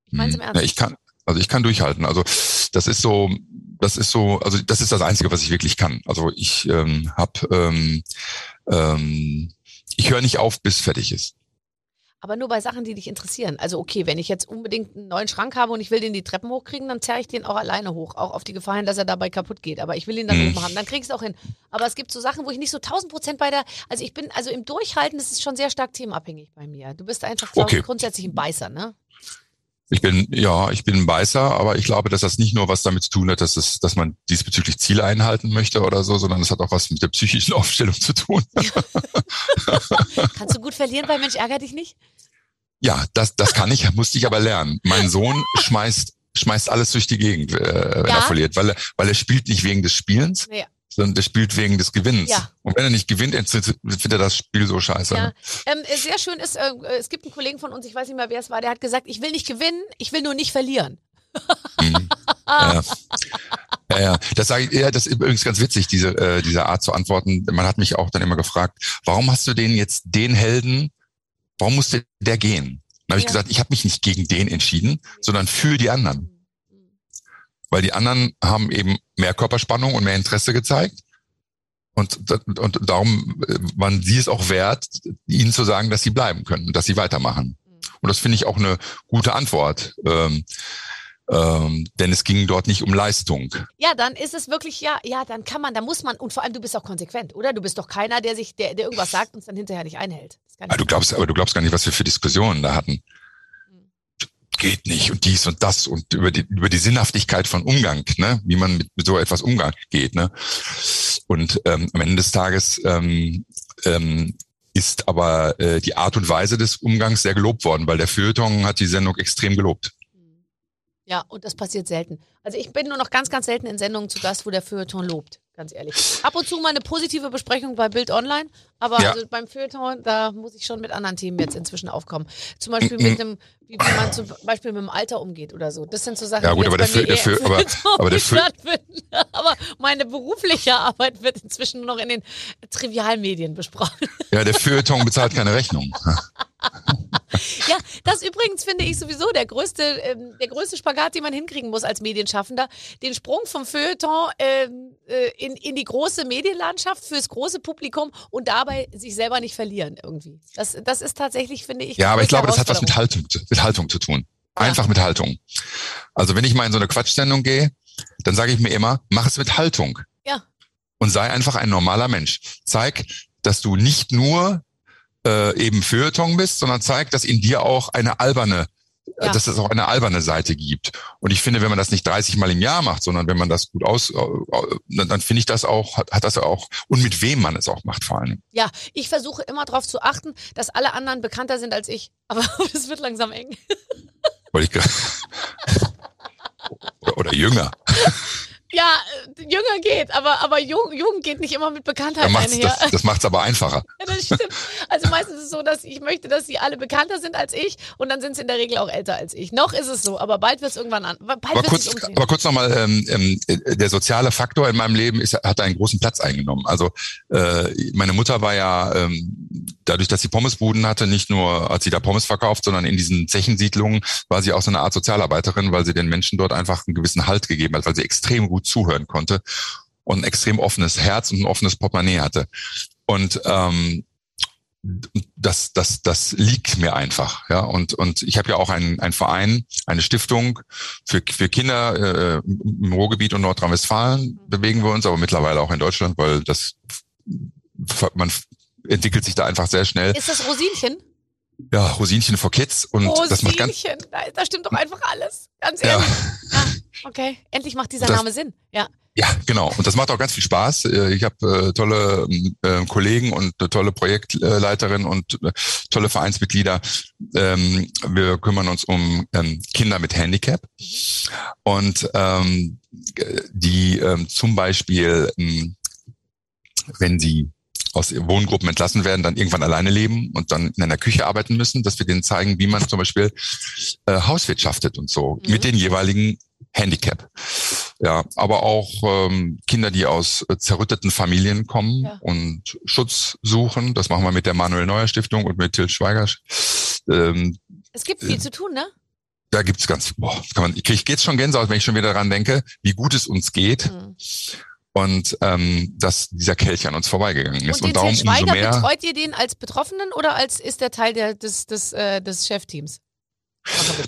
Ich mein's im Hm. Ernst. Ja, ich kann, also ich kann durchhalten. Also das ist so, das ist so, also das ist das Einzige, was ich wirklich kann. Also ich ähm, hab, ähm, ähm, ich höre nicht auf, bis fertig ist. Aber nur bei Sachen, die dich interessieren. Also okay, wenn ich jetzt unbedingt einen neuen Schrank habe und ich will den die Treppen hochkriegen, dann zerre ich den auch alleine hoch. Auch auf die Gefahr hin, dass er dabei kaputt geht. Aber ich will ihn dann oben haben. Dann krieg ich es auch hin. Aber es gibt so Sachen, wo ich nicht so 1000 Prozent bei der, also ich bin, also im Durchhalten ist es schon sehr stark themenabhängig bei mir. Du bist einfach, glaube Okay. ich, grundsätzlich ein Beißer, ne? Ich bin, ja, ich bin ein Beißer, aber ich glaube, dass das nicht nur was damit zu tun hat, dass es, dass man diesbezüglich Ziele einhalten möchte oder so, sondern es hat auch was mit der psychischen [laughs] Aufstellung zu tun. [laughs] Kannst du gut verlieren bei Mensch, ärger dich nicht? Ja, das, das kann ich, musste ich aber lernen. Mein Sohn schmeißt, schmeißt alles durch die Gegend, äh, wenn Ja? er verliert, weil er, weil er spielt nicht wegen des Spielens, Ja. Sondern der spielt wegen des Gewinns. Ja. Und wenn er nicht gewinnt, findet er das Spiel so scheiße. Ja. ne? Ähm, äh, sehr schön ist, äh, äh, es gibt einen Kollegen von uns, ich weiß nicht mehr, wer es war, der hat gesagt, ich will nicht gewinnen, ich will nur nicht verlieren. Mhm. ja. Ja, ja, das sage ich, ja, das ist übrigens ganz witzig, diese, äh, diese Art zu antworten. Man hat mich auch dann immer gefragt, warum hast du den jetzt, den Helden, warum musste der gehen? Dann habe ich Ja. gesagt, ich habe mich nicht gegen den entschieden, sondern für die anderen. Weil die anderen haben eben mehr Körperspannung und mehr Interesse gezeigt. Und, und darum äh, waren sie es auch wert, ihnen zu sagen, dass sie bleiben können und dass sie weitermachen. Und das finde ich auch eine gute Antwort. Ähm, ähm, denn es ging dort nicht um Leistung. Ja, dann ist es wirklich, ja, ja, dann kann man, da muss man, und vor allem du bist auch konsequent, oder? Du bist doch keiner, der sich, der, der irgendwas sagt und es dann hinterher nicht einhält. Aber du nicht glaubst, aber du glaubst gar nicht, was wir für Diskussionen da hatten. Geht nicht und dies und das und über die, über die Sinnhaftigkeit von Umgang, ne? wie man mit, so etwas umgang geht. Ne? Und ähm, am Ende des Tages ähm, ähm, ist aber äh, die Art und Weise des Umgangs sehr gelobt worden, weil der Feuilleton hat die Sendung extrem gelobt. Ja, und das passiert selten. Also ich bin nur noch ganz, ganz selten in Sendungen zu Gast, wo der Feuilleton lobt, ganz ehrlich. Ab und zu mal eine positive Besprechung bei Bild Online, aber Ja. also beim Feuilleton, da muss ich schon mit anderen Themen jetzt inzwischen aufkommen. Zum Beispiel mit dem, wie, man zum Beispiel mit dem Alter umgeht oder so. Das sind so Sachen, Ja, gut, die aber der bei [laughs] der Feu- aber- aber der stattfinden. Aber meine berufliche Arbeit wird inzwischen nur noch in den Trivialmedien besprochen. Ja, der Feuilleton bezahlt keine Rechnung. [laughs] Ja, das übrigens finde ich sowieso der größte, ähm, der größte Spagat, den man hinkriegen muss als Medienschaffender. Den Sprung vom Feuilleton ähm, äh, in, in die große Medienlandschaft fürs große Publikum und dabei sich selber nicht verlieren irgendwie. Das, das ist tatsächlich, finde ich. Ja, aber ich glaube, das hat was mit. Haltung, zu- mit Haltung zu tun. Ja. Einfach mit Haltung. Also wenn ich mal in so eine Quatschsendung gehe, dann sage ich mir immer, mach es mit Haltung. Ja. Und sei einfach ein normaler Mensch. Zeig, dass du nicht nur äh, eben Feuilleton bist, sondern zeig, dass in dir auch eine alberne, Ja. dass es auch eine alberne Seite gibt. Und ich finde, wenn man das nicht 30 Mal im Jahr macht, sondern wenn man das gut aus, dann, dann finde ich das auch, hat, hat das auch, und mit wem man es auch macht vor allem. Ja, ich versuche immer darauf zu achten, dass alle anderen bekannter sind als ich. Aber [laughs] das wird langsam eng. Wollte ich [laughs] oder, oder jünger. [laughs] Ja, äh, jünger geht, aber, aber jung, jung geht nicht immer mit Bekanntheit Da macht's, einher. das das macht's aber einfacher. Ja, das stimmt. Also meistens ist es so, dass ich möchte, dass sie alle bekannter sind als ich und dann sind sie in der Regel auch älter als ich. Noch ist es so, aber bald wird es irgendwann an. Bald Aber kurz, aber kurz nochmal, ähm, ähm, äh, der soziale Faktor in meinem Leben ist, hat einen großen Platz eingenommen. Also äh, meine Mutter war ja ähm, dadurch, dass sie Pommesbuden hatte, nicht nur hat sie da Pommes verkauft, sondern in diesen Zechensiedlungen war sie auch so eine Art Sozialarbeiterin, weil sie den Menschen dort einfach einen gewissen Halt gegeben hat, weil sie extrem gut zuhören konnte und ein extrem offenes Herz und ein offenes Portemonnaie hatte. Und ähm, das, das, das liegt mir einfach. Ja, und, und ich habe ja auch einen, einen Verein, eine Stiftung für, für Kinder äh, im Ruhrgebiet und Nordrhein-Westfalen bewegen wir uns, aber mittlerweile auch in Deutschland, weil das man entwickelt sich da einfach sehr schnell. Ist das Rosinchen? Ja, Rosinchen for Kids und Rosinchen, das macht ganz. Da, da stimmt doch einfach alles. Ganz ehrlich. Ja. ja. okay. Endlich macht dieser das, Name Sinn. Ja. Ja, genau. Und das macht auch ganz viel Spaß. Äh, ich habe äh, tolle äh, Kollegen und eine tolle Projektleiterin und äh, tolle Vereinsmitglieder. Ähm, wir kümmern uns um ähm, Kinder mit Handicap und ähm, die ähm, zum Beispiel, ähm, wenn sie aus Wohngruppen entlassen werden, dann irgendwann alleine leben und dann in einer Küche arbeiten müssen, dass wir denen zeigen, wie man zum Beispiel äh, hauswirtschaftet und so mhm. mit den jeweiligen Handicap. Ja, aber auch ähm, Kinder, die aus äh, zerrütteten Familien kommen ja. und Schutz suchen. Das machen wir mit der Manuel Neuer Stiftung und mit Til Schweiger. Ähm, es gibt viel äh, zu tun, ne? Da gibt's ganz, boah, kann man, ich kriege jetzt schon Gänsehaut, wenn ich schon wieder daran denke, wie gut es uns geht. Mhm. Und ähm, dass dieser Kelch an uns vorbeigegangen ist. Und, und darum Schweiger, umso mehr. Betreut ihr den als Betroffenen oder als ist der Teil der, des, des, äh, des Chefteams?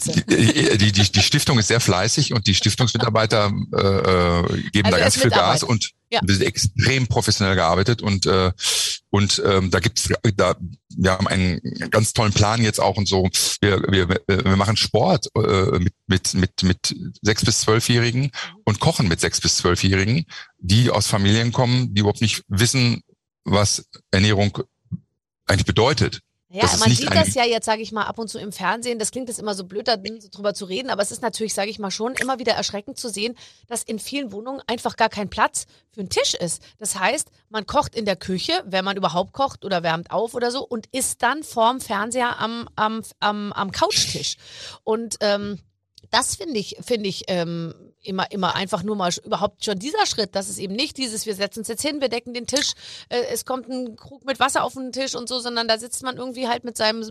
Die, die, die, die Stiftung ist sehr fleißig und die Stiftungsmitarbeiter äh, äh geben also da ganz viel Gas und ja. extrem professionell gearbeitet und äh, und ähm, da gibt's da wir haben einen ganz tollen Plan jetzt auch und so. Wir, wir, wir machen Sport äh, mit, mit, mit, mit sechs bis zwölfjährigen und kochen mit sechs bis zwölfjährigen, die aus Familien kommen, die überhaupt nicht wissen, was Ernährung eigentlich bedeutet. Ja, man sieht das ja jetzt, sage ich mal, ab und zu im Fernsehen. Das klingt jetzt immer so blöd, darüber zu reden, aber es ist natürlich, sage ich mal, schon immer wieder erschreckend zu sehen, dass in vielen Wohnungen einfach gar kein Platz für einen Tisch ist. Das heißt, man kocht in der Küche, wenn man überhaupt kocht oder wärmt auf oder so und isst dann vorm Fernseher am, am, am, am Couchtisch. Und ähm, das finde ich, finde ich ähm, immer, immer einfach nur mal überhaupt schon dieser Schritt, dass es eben nicht dieses, wir setzen uns jetzt hin, wir decken den Tisch, äh, es kommt ein Krug mit Wasser auf den Tisch und so, sondern da sitzt man irgendwie halt mit seinem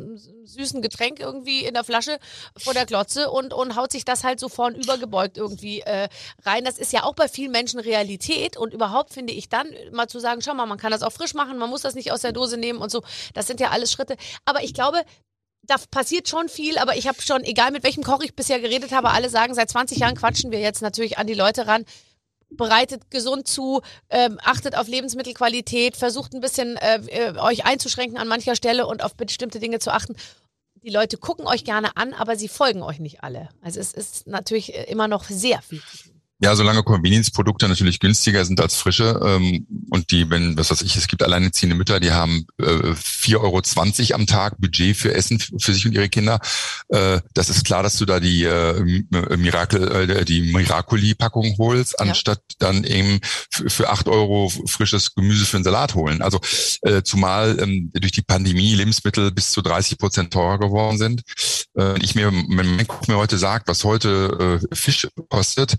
süßen Getränk irgendwie in der Flasche vor der Glotze und, und haut sich das halt so vorn übergebeugt irgendwie äh, rein. Das ist ja auch bei vielen Menschen Realität und überhaupt finde ich dann mal zu sagen, schau mal, man kann das auch frisch machen, man muss das nicht aus der Dose nehmen und so. Das sind ja alles Schritte. Aber ich glaube, da passiert schon viel, aber ich habe schon, egal mit welchem Koch ich bisher geredet habe, alle sagen, seit 20 Jahren quatschen wir jetzt natürlich an die Leute ran. Bereitet gesund zu, ähm, achtet auf Lebensmittelqualität, versucht ein bisschen äh, äh, euch einzuschränken an mancher Stelle und auf bestimmte Dinge zu achten. Die Leute gucken euch gerne an, aber sie folgen euch nicht alle. Also es ist natürlich äh, immer noch sehr viel zu tun. Ja, solange Convenience-Produkte natürlich günstiger sind als frische ähm, und die, wenn, was weiß ich, es gibt alleinerziehende Mütter, die haben äh, 4,20 Euro am Tag Budget für Essen für sich und ihre Kinder. Äh, das ist klar, dass du da die äh, Mirakel, äh, die Miracoli-Packung holst, ja. anstatt dann eben für, für 8 Euro frisches Gemüse für einen Salat holen. Also äh, zumal ähm, durch die Pandemie Lebensmittel bis zu 30 Prozent teurer geworden sind. Äh, ich mir, wenn mein Koch mir heute sagt, was heute äh, Fisch kostet,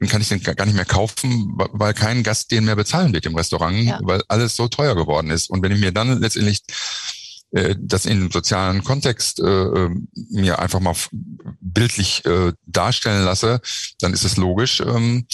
dann kann ich den gar nicht mehr kaufen, weil kein Gast den mehr bezahlen wird im Restaurant, ja. weil alles so teuer geworden ist. Und wenn ich mir dann letztendlich äh, das in sozialen Kontext äh, äh, mir einfach mal bildlich äh, darstellen lasse, dann ist es logisch, ähm,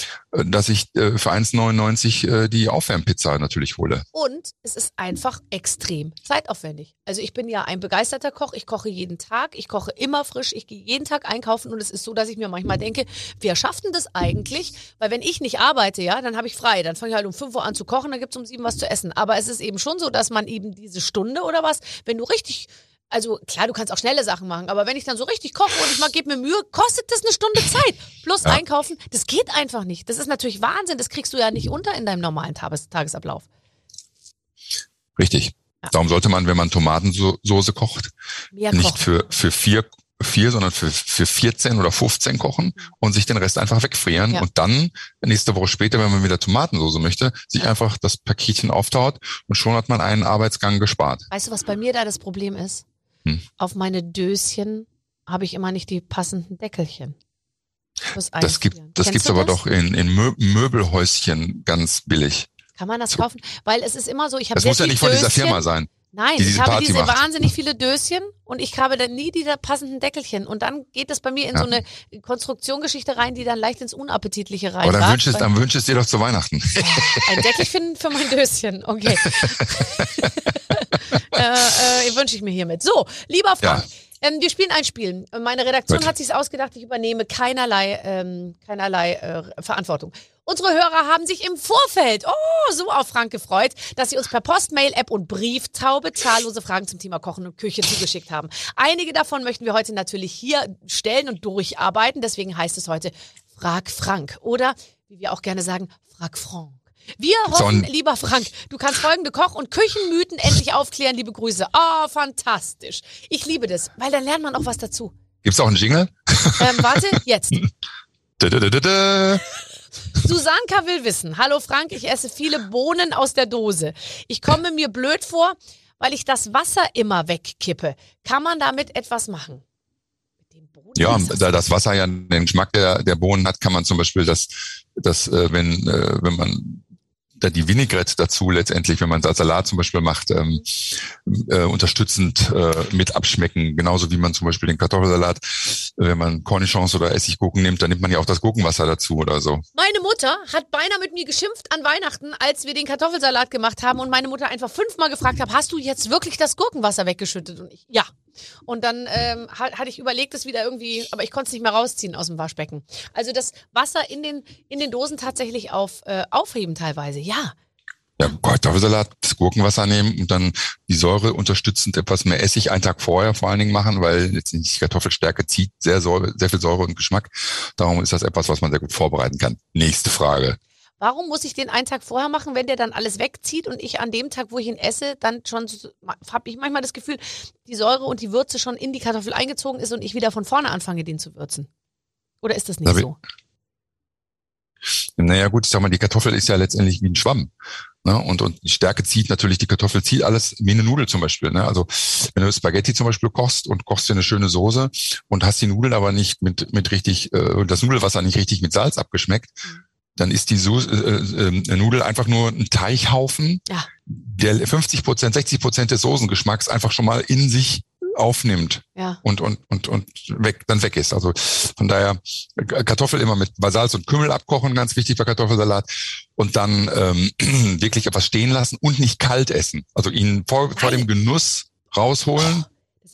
dass ich äh, für 1,99 äh, die Aufwärmpizza natürlich hole. Und es ist einfach extrem zeitaufwendig. Also ich bin ja ein begeisterter Koch, ich koche jeden Tag, ich koche immer frisch, ich gehe jeden Tag einkaufen und es ist so, dass ich mir manchmal denke, wer schafft denn das eigentlich? Weil wenn ich nicht arbeite, ja, dann habe ich frei, dann fange ich halt um 5 Uhr an zu kochen, dann gibt es um 7 was zu essen. Aber es ist eben schon so, dass man eben diese Stunde oder was, wenn du richtig also klar, du kannst auch schnelle Sachen machen, aber wenn ich dann so richtig koche und ich mal gebe mir Mühe, kostet das eine Stunde Zeit. Plus ja. einkaufen, das geht einfach nicht. Das ist natürlich Wahnsinn, das kriegst du ja nicht unter in deinem normalen Tages Tagesablauf. Richtig. Ja. Darum sollte man, wenn man Tomatensoße kocht, Mehr nicht kochen. für, für vier, vier, sondern für, für 14 oder 15 kochen mhm. und sich den Rest einfach wegfrieren ja. und dann nächste Woche später, wenn man wieder Tomatensoße möchte, sich einfach das Paketchen auftaut und schon hat man einen Arbeitsgang gespart. Weißt du, was bei mir da das Problem ist? Hm. Auf meine Döschen habe ich immer nicht die passenden Deckelchen. Das gibt das gibt's aber das? doch in, in Möbelhäuschen ganz billig. Kann man das kaufen? Weil es ist immer so, ich habe Das muss ja nicht von dieser Firma sein. Nein, die ich habe Party diese macht. wahnsinnig viele Döschen und ich habe dann nie die da passenden Deckelchen. Und dann geht das bei mir in Ja. so eine Konstruktionsgeschichte rein, die dann leicht ins Unappetitliche rein Aber dann darf, wünsch es, weil- dann wünsch es dir doch zu Weihnachten. Ein Deckelchen für mein Döschen, okay. [laughs] [laughs] äh, äh, wünsche ich mir hiermit. So, lieber Frank, ähm, wir spielen ein Spiel. Meine Redaktion Gut. hat sich ausgedacht, ich übernehme keinerlei, ähm, keinerlei äh, Verantwortung. Unsere Hörer haben sich im Vorfeld oh, so auf Frank gefreut, dass sie uns per Post, Mail, App und Brieftaube zahllose Fragen zum Thema Kochen und Küche zugeschickt haben. Einige davon möchten wir heute natürlich hier stellen und durcharbeiten. Deswegen heißt es heute Frag Frank oder, wie wir auch gerne sagen, Frag Frank. Wir hoffen, ein- lieber Frank, du kannst folgende Koch- und Küchenmythen endlich aufklären. Liebe Grüße. Oh, fantastisch. Ich liebe das, weil dann lernt man auch was dazu. Gibt's auch einen Jingle? Ähm, warte, jetzt. [laughs] Da, da, da, da, da. Susanka will wissen. Hallo Frank, ich esse viele Bohnen aus der Dose. Ich komme mir blöd vor, weil ich das Wasser immer wegkippe. Kann man damit etwas machen? Ja, da das Wasser ja den Geschmack der, der Bohnen hat, kann man zum Beispiel das, das äh, wenn, äh, wenn man da die Vinaigrette dazu letztendlich, wenn man es als Salat zum Beispiel macht, ähm, äh, unterstützend äh, mit abschmecken. Genauso wie man zum Beispiel den Kartoffelsalat, wenn man Cornichons oder Essiggurken nimmt, dann nimmt man ja auch das Gurkenwasser dazu oder so. Meine Mutter hat beinahe mit mir geschimpft an Weihnachten, als wir den Kartoffelsalat gemacht haben und meine Mutter einfach fünfmal gefragt hat, hast du jetzt wirklich das Gurkenwasser weggeschüttet? Und ich, ja. Und dann ähm, hat, hatte ich überlegt, es wieder irgendwie, aber ich konnte es nicht mehr rausziehen aus dem Waschbecken. Also das Wasser in den, in den Dosen tatsächlich auf, äh, aufheben teilweise, ja. Ja, Kartoffelsalat, das Gurkenwasser nehmen und dann die Säure unterstützend etwas mehr Essig einen Tag vorher vor allen Dingen machen, weil jetzt die Kartoffelstärke zieht sehr, Säure, sehr viel Säure und Geschmack. Darum ist das etwas, was man sehr gut vorbereiten kann. Nächste Frage. Warum muss ich den einen Tag vorher machen, wenn der dann alles wegzieht und ich an dem Tag, wo ich ihn esse, dann schon habe ich manchmal das Gefühl, die Säure und die Würze schon in die Kartoffel eingezogen ist und ich wieder von vorne anfange, den zu würzen? Oder ist das nicht Na, wie- so? Naja gut, ich sag mal, die Kartoffel ist ja letztendlich wie ein Schwamm. Ne? Und, und die Stärke zieht natürlich, die Kartoffel zieht alles wie eine Nudel zum Beispiel. Ne? Also wenn du Spaghetti zum Beispiel kochst und kochst dir eine schöne Soße und hast die Nudeln aber nicht mit, mit richtig, äh, das Nudelwasser nicht richtig mit Salz abgeschmeckt, Mhm. Dann ist die so äh, äh, Nudel einfach nur ein Teichhaufen, Ja. der 50 Prozent, 60 Prozent des Soßengeschmacks einfach schon mal in sich aufnimmt Ja. und und und und weg dann weg ist. Also von daher äh, Kartoffel immer mit Salz und Kümmel abkochen, ganz wichtig bei Kartoffelsalat und dann ähm, [clears throat] wirklich etwas stehen lassen und nicht kalt essen. Also ihn vor, vor dem Genuss rausholen.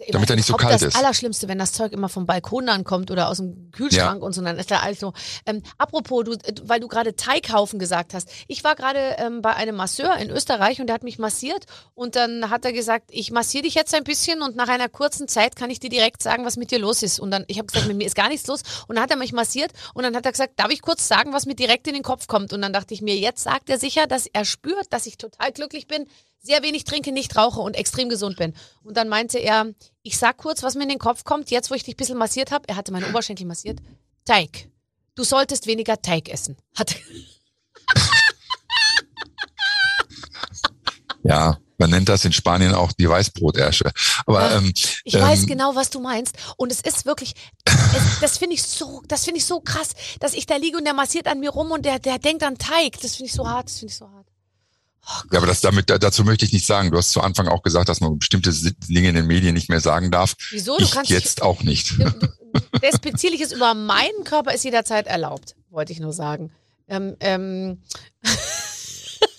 Das ja Damit er nicht so kalt das ist. Allerschlimmste, wenn das Zeug immer vom Balkon dann kommt oder aus dem Kühlschrank und so, dann ist da alles so. Ähm, apropos, du, äh, weil du gerade Teighaufen gesagt hast. Ich war gerade ähm, bei einem Masseur in Österreich und der hat mich massiert und dann hat er gesagt, ich massiere dich jetzt ein bisschen und nach einer kurzen Zeit kann ich dir direkt sagen, was mit dir los ist. Und dann, ich habe gesagt, mit mir ist gar nichts los. Und dann hat er mich massiert und dann hat er gesagt, darf ich kurz sagen, was mir direkt in den Kopf kommt? Und dann dachte ich mir, jetzt sagt er sicher, dass er spürt, dass ich total glücklich bin, sehr wenig trinke, nicht rauche und extrem gesund bin. Und dann meinte er, ich sag kurz, was mir in den Kopf kommt, jetzt wo ich dich ein bisschen massiert habe. Er hatte meine Oberschenkel massiert. Teig. Du solltest weniger Teig essen. Hat [laughs] Ja, man nennt das in Spanien auch die Weißbrotärsche. Aber Ja, ähm, ich ähm, weiß genau, was du meinst. Und es ist wirklich, es, das finde ich so, das finde ich so krass, dass ich da liege und der massiert an mir rum und der, der denkt an Teig. Das finde ich so hart, das finde ich so hart. Oh Ja, aber das damit da- dazu möchte ich nicht sagen. Du hast zu Anfang auch gesagt, dass man bestimmte Dinge in den Medien nicht mehr sagen darf. Wieso? Du ich kannst jetzt auch nicht. Du, [laughs] Despektierliches über meinen Körper ist jederzeit erlaubt, wollte ich nur sagen. Ähm, ähm,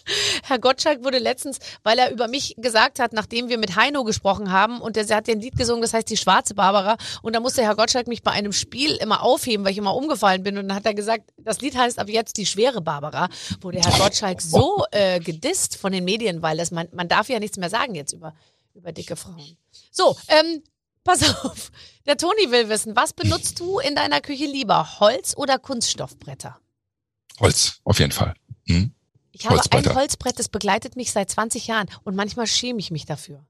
[laughs] Herr Gottschalk wurde letztens, weil er über mich gesagt hat, nachdem wir mit Heino gesprochen haben und der hat ein Lied gesungen, das heißt die schwarze Barbara und da musste Herr Gottschalk mich bei einem Spiel immer aufheben, weil ich immer umgefallen bin und dann hat er gesagt, das Lied heißt ab jetzt die schwere Barbara, wurde Herr Gottschalk so äh, gedisst von den Medien, weil das man, man darf ja nichts mehr sagen jetzt über, über dicke Frauen. So, ähm, pass [laughs] auf. Der Toni will wissen, was benutzt du in deiner Küche lieber, Holz oder Kunststoffbretter? Holz, auf jeden Fall. Hm? Ich habe Holzbretter. ein Holzbrett, das begleitet mich seit 20 Jahren und manchmal schäme ich mich dafür.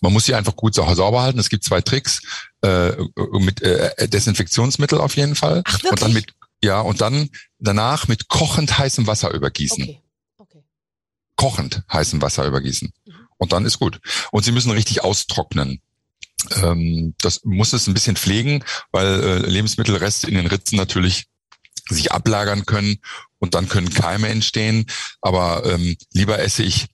Man muss sie einfach gut sau- sauber halten. Es gibt zwei Tricks äh, mit äh, Desinfektionsmittel auf jeden Fall. Ach, wirklich? Und dann mit ja und dann danach mit kochend heißem Wasser übergießen. Okay. Okay. Kochend heißem Wasser übergießen. Mhm. Und dann ist gut. Und sie müssen richtig austrocknen. Ähm, das muss es ein bisschen pflegen, weil äh, Lebensmittelreste in den Ritzen natürlich sich ablagern können und dann können Keime entstehen. Aber ähm, lieber esse ich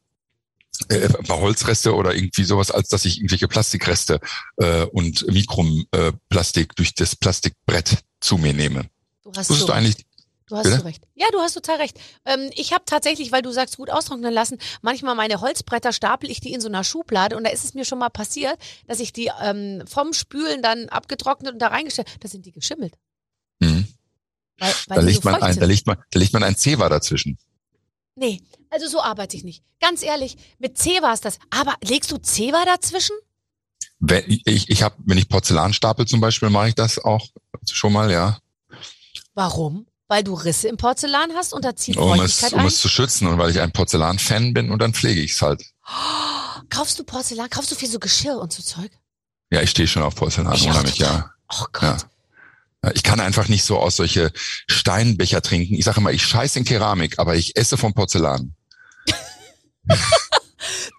äh, ein paar Holzreste oder irgendwie sowas, als dass ich irgendwelche Plastikreste äh, und Mikroplastik durch das Plastikbrett zu mir nehme. Du hast so du eigentlich, Du hast Bitte? recht. Ja, du hast total recht. Ähm, ich habe tatsächlich, weil du sagst, gut austrocknen lassen, manchmal meine Holzbretter stapel ich die in so einer Schublade und da ist es mir schon mal passiert, dass ich die ähm, vom Spülen dann abgetrocknet und da reingestellt, da sind die geschimmelt. hm, Weil, weil da legt so man ein, sind. da legt man, da legt man ein Zewa dazwischen. Nee, also so arbeite ich nicht. Ganz ehrlich, mit Zewa ist das. Aber legst du Zewa dazwischen? Wenn ich, ich habe, wenn ich Porzellan stapel zum Beispiel, mache ich das auch schon mal, ja, Warum? Weil du Risse im Porzellan hast und da zieht um es, um ein? es zu schützen und weil ich ein Porzellan-Fan bin und dann pflege ich es halt. Kaufst du Porzellan? Kaufst du viel so Geschirr und so Zeug? Ja, ich stehe schon auf Porzellan, Ich unheimlich, ja. Oh Gott. Ja. Ja, Ich kann einfach nicht so aus solche Steinbecher trinken. Ich sage immer, ich scheiße in Keramik, aber ich esse vom Porzellan. [laughs]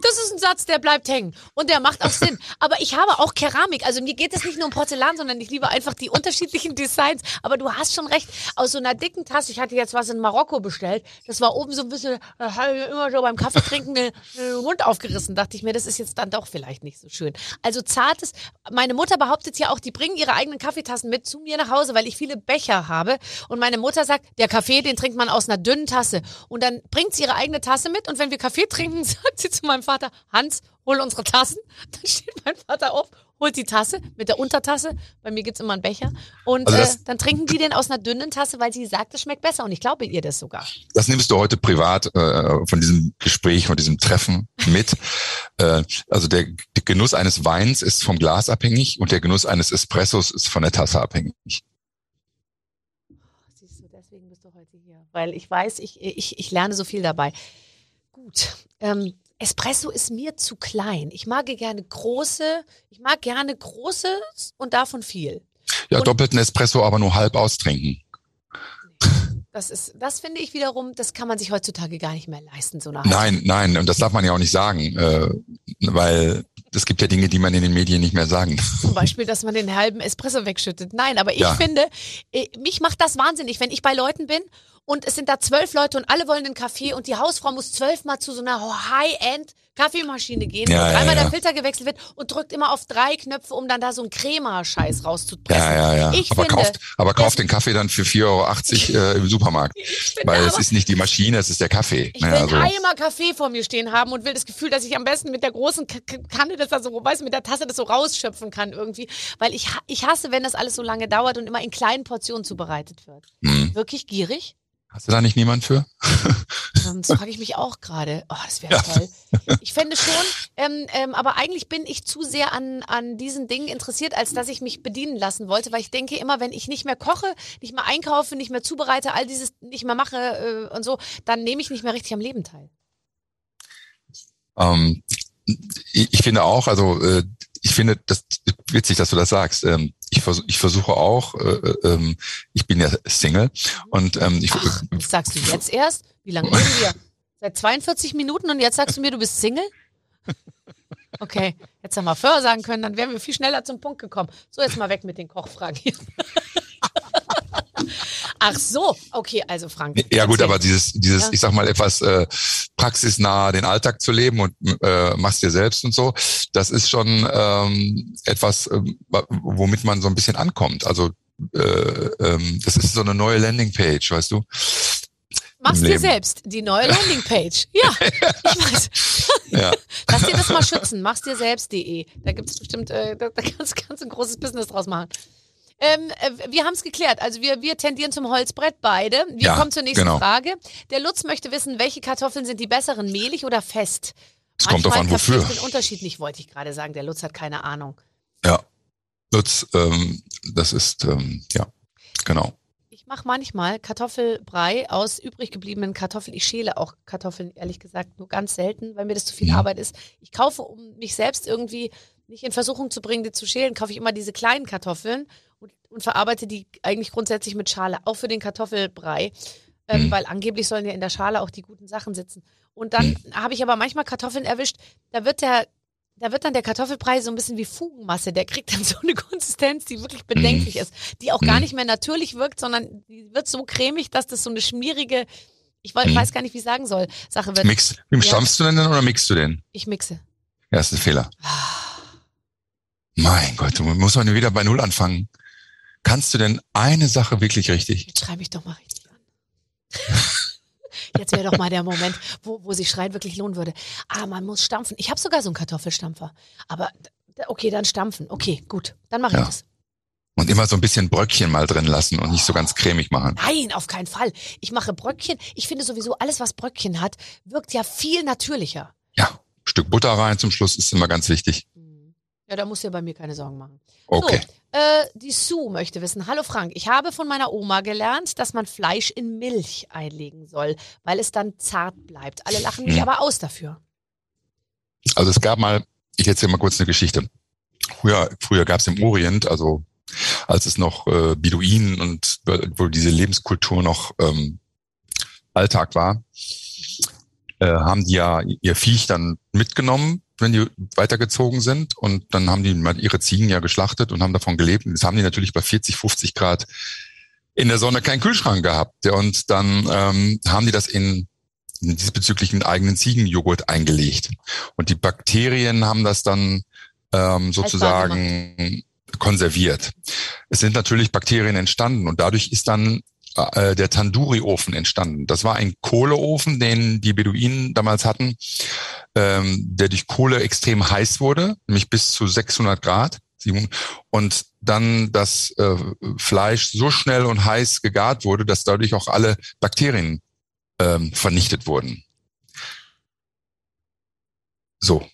Das ist ein Satz, der bleibt hängen. Und der macht auch Sinn. [laughs] Aber ich habe auch Keramik. Also mir geht es nicht nur um Porzellan, sondern ich liebe einfach die unterschiedlichen Designs. Aber du hast schon recht. Aus so einer dicken Tasse, ich hatte jetzt was in Marokko bestellt. Das war oben so ein bisschen, da habe ich immer so beim Kaffee trinken den, den Mund aufgerissen. Dachte ich mir, das ist jetzt dann doch vielleicht nicht so schön. Also zartes. Meine Mutter behauptet ja auch, die bringen ihre eigenen Kaffeetassen mit zu mir nach Hause, weil ich viele Becher habe. Und meine Mutter sagt, der Kaffee, den trinkt man aus einer dünnen Tasse. Und dann bringt sie ihre eigene Tasse mit. Und wenn wir Kaffee trinken, [laughs] sagt sie zu meinem Vater, Hans, hol unsere Tassen. [laughs] Dann steht mein Vater auf, holt die Tasse mit der Untertasse. Bei mir gibt's immer einen Becher. Und Also äh, das- dann trinken die den aus einer dünnen Tasse, weil sie sagt, es schmeckt besser. Und ich glaube ihr das sogar. Das nimmst du heute privat äh, von diesem Gespräch, von diesem Treffen mit. [laughs] äh, also der der Genuss eines Weins ist vom Glas abhängig und der Genuss eines Espressos ist von der Tasse abhängig. Siehst du, deswegen bist du heute hier. Weil ich weiß, ich, ich, ich lerne so viel dabei. Gut. Ähm, Espresso ist mir zu klein. Ich mag gerne große, ich mag gerne großes und davon viel. Ja, Und- doppelten Espresso aber nur halb austrinken. Das ist, das finde ich wiederum, das kann man sich heutzutage gar nicht mehr leisten, so eine Haltung. Nein, nein, und das darf man ja auch nicht sagen, äh, weil es gibt ja Dinge, die man in den Medien nicht mehr sagen. Zum Beispiel, dass man den halben Espresso wegschüttet. Nein, aber ich Ja. finde, äh, mich macht das wahnsinnig, wenn ich bei Leuten bin und es sind da zwölf Leute und alle wollen einen Kaffee und die Hausfrau muss zwölfmal zu so einer High-End Kaffeemaschine gehen, Ja, wo dreimal ja. der Filter gewechselt wird und drückt immer auf drei Knöpfe, um dann da so einen Crema-Scheiß rauszupressen. Ja, ja, ja. Ich aber finde, kauft, aber kauft den Kaffee dann für 4,80 Euro äh, im Supermarkt. [laughs] Weil es ist nicht die Maschine, es ist der Kaffee. ich will Naja, einen so. Eimer Kaffee vor mir stehen haben und will das Gefühl, dass ich am besten mit der großen Kanne das da so, weißt du, mit der Tasse das so rausschöpfen kann irgendwie. Weil ich, ich hasse, wenn das alles so lange dauert und immer in kleinen Portionen zubereitet wird. Hm. Wirklich gierig? Hast du da nicht niemand für? [laughs] Ähm, Das frage ich mich auch gerade. Oh, das wäre toll. Ich fände schon, ähm, ähm, aber eigentlich bin ich zu sehr an, an diesen Dingen interessiert, als dass ich mich bedienen lassen wollte, weil ich denke immer, wenn ich nicht mehr koche, nicht mehr einkaufe, nicht mehr zubereite, all dieses nicht mehr mache äh, und so, dann nehme ich nicht mehr richtig am Leben teil. Ähm, ich, ich finde auch, also äh, ich finde das witzig, dass du das sagst. Ähm, ich, versuch, ich versuche auch, äh, äh, ähm, ich bin ja Single und ähm, ich, Ach, das sagst du jetzt erst? Wie lange reden wir? [laughs] Seit 42 Minuten und jetzt sagst du mir, du bist Single? Okay, jetzt haben wir vorher sagen können, dann wären wir viel schneller zum Punkt gekommen. So, jetzt mal weg mit den Kochfragen hier. [laughs] Ach so, okay, also Frank. ja gut, erzähl. aber dieses, dieses, Ja. ich sag mal etwas äh, praxisnah den Alltag zu leben und äh, machst dir selbst und so, das ist schon ähm, etwas, wa- womit man so ein bisschen ankommt. Also äh, ähm, das ist so eine neue Landingpage, weißt du? Machst dir selbst die neue Landingpage. Ja, [laughs] ich weiß. Ja. Lass dir das mal schützen. Mach's dir selbst.de. Da gibt's bestimmt, äh, da, da kannst, kannst du ein großes Business draus machen. Ähm, äh, wir haben es geklärt. Also wir, wir tendieren zum Holzbrett beide. Wir Ja, kommen zur nächsten genau. Frage. Der Lutz möchte wissen, welche Kartoffeln sind die besseren, mehlig oder fest? Es kommt Manchmal an, wofür. den Unterschied nicht, wollte ich gerade sagen. Der Lutz hat keine Ahnung. Ja. Lutz, ähm, das ist, ähm, ja, genau. Ich mache manchmal Kartoffelbrei aus übrig gebliebenen Kartoffeln. Ich schäle auch Kartoffeln, ehrlich gesagt, nur ganz selten, weil mir das zu viel Mhm. Arbeit ist. Ich kaufe, um mich selbst irgendwie nicht in Versuchung zu bringen, die zu schälen, kaufe ich immer diese kleinen Kartoffeln und, und verarbeite die eigentlich grundsätzlich mit Schale, auch für den Kartoffelbrei. Ähm, Mhm. Weil angeblich sollen ja in der Schale auch die guten Sachen sitzen. Und dann habe ich aber manchmal Kartoffeln erwischt, da wird der, da wird dann der Kartoffelbrei so ein bisschen wie Fugenmasse. Der kriegt dann [laughs] so eine Konsistenz, die wirklich bedenklich ist, die auch gar Mhm. nicht mehr natürlich wirkt, sondern die wird so cremig, dass das so eine schmierige Ich Mhm. weiß gar nicht, wie ich sagen soll. Sache wird, Mix. Wie Ja. stampfst du denn oder mixst du den? ich mixe. Ja, ist ein Fehler. Mein Gott, du musst mal wieder bei Null anfangen. Kannst du denn eine Sache wirklich richtig? Jetzt schreibe ich doch mal richtig an. [laughs] Jetzt wäre doch mal der Moment, wo, wo sich Schreien wirklich lohnen würde. Ah, man muss stampfen. Ich habe sogar so einen Kartoffelstampfer. Aber okay, dann stampfen. Okay, gut. Dann mache ich Ja. das. Und immer so ein bisschen Bröckchen mal drin lassen und nicht so ganz cremig machen. Nein, auf keinen Fall. Ich mache Bröckchen. Ich finde sowieso, alles, was Bröckchen hat, wirkt ja viel natürlicher. Ja, Stück Butter rein zum Schluss ist immer ganz wichtig. Ja, da musst du dir bei mir keine Sorgen machen. Okay. So, äh, die Sue möchte wissen, hallo Frank, ich habe von meiner Oma gelernt, dass man Fleisch in Milch einlegen soll, weil es dann zart bleibt. Alle lachen mich Hm. aber aus dafür. Also es gab mal, ich erzähle mal kurz eine Geschichte. Früher, früher gab es im Orient, also als es noch äh, Beduinen und wo diese Lebenskultur noch ähm, Alltag war, äh, haben die ja ihr Viech dann mitgenommen, wenn die weitergezogen sind. Und dann haben die mal ihre Ziegen ja geschlachtet und haben davon gelebt. Und das haben die natürlich bei 40, 50 Grad in der Sonne keinen Kühlschrank gehabt. Und dann ähm, haben die das in, in diesbezüglichen eigenen Ziegenjoghurt eingelegt. Und die Bakterien haben das dann ähm, sozusagen konserviert. Es sind natürlich Bakterien entstanden und dadurch ist dann äh, der Tandoori-Ofen entstanden. Das war ein Kohleofen, den die Beduinen damals hatten, ähm, der durch Kohle extrem heiß wurde, nämlich bis zu 600 Grad. Und dann das äh, Fleisch so schnell und heiß gegart wurde, dass dadurch auch alle Bakterien ähm, vernichtet wurden. So.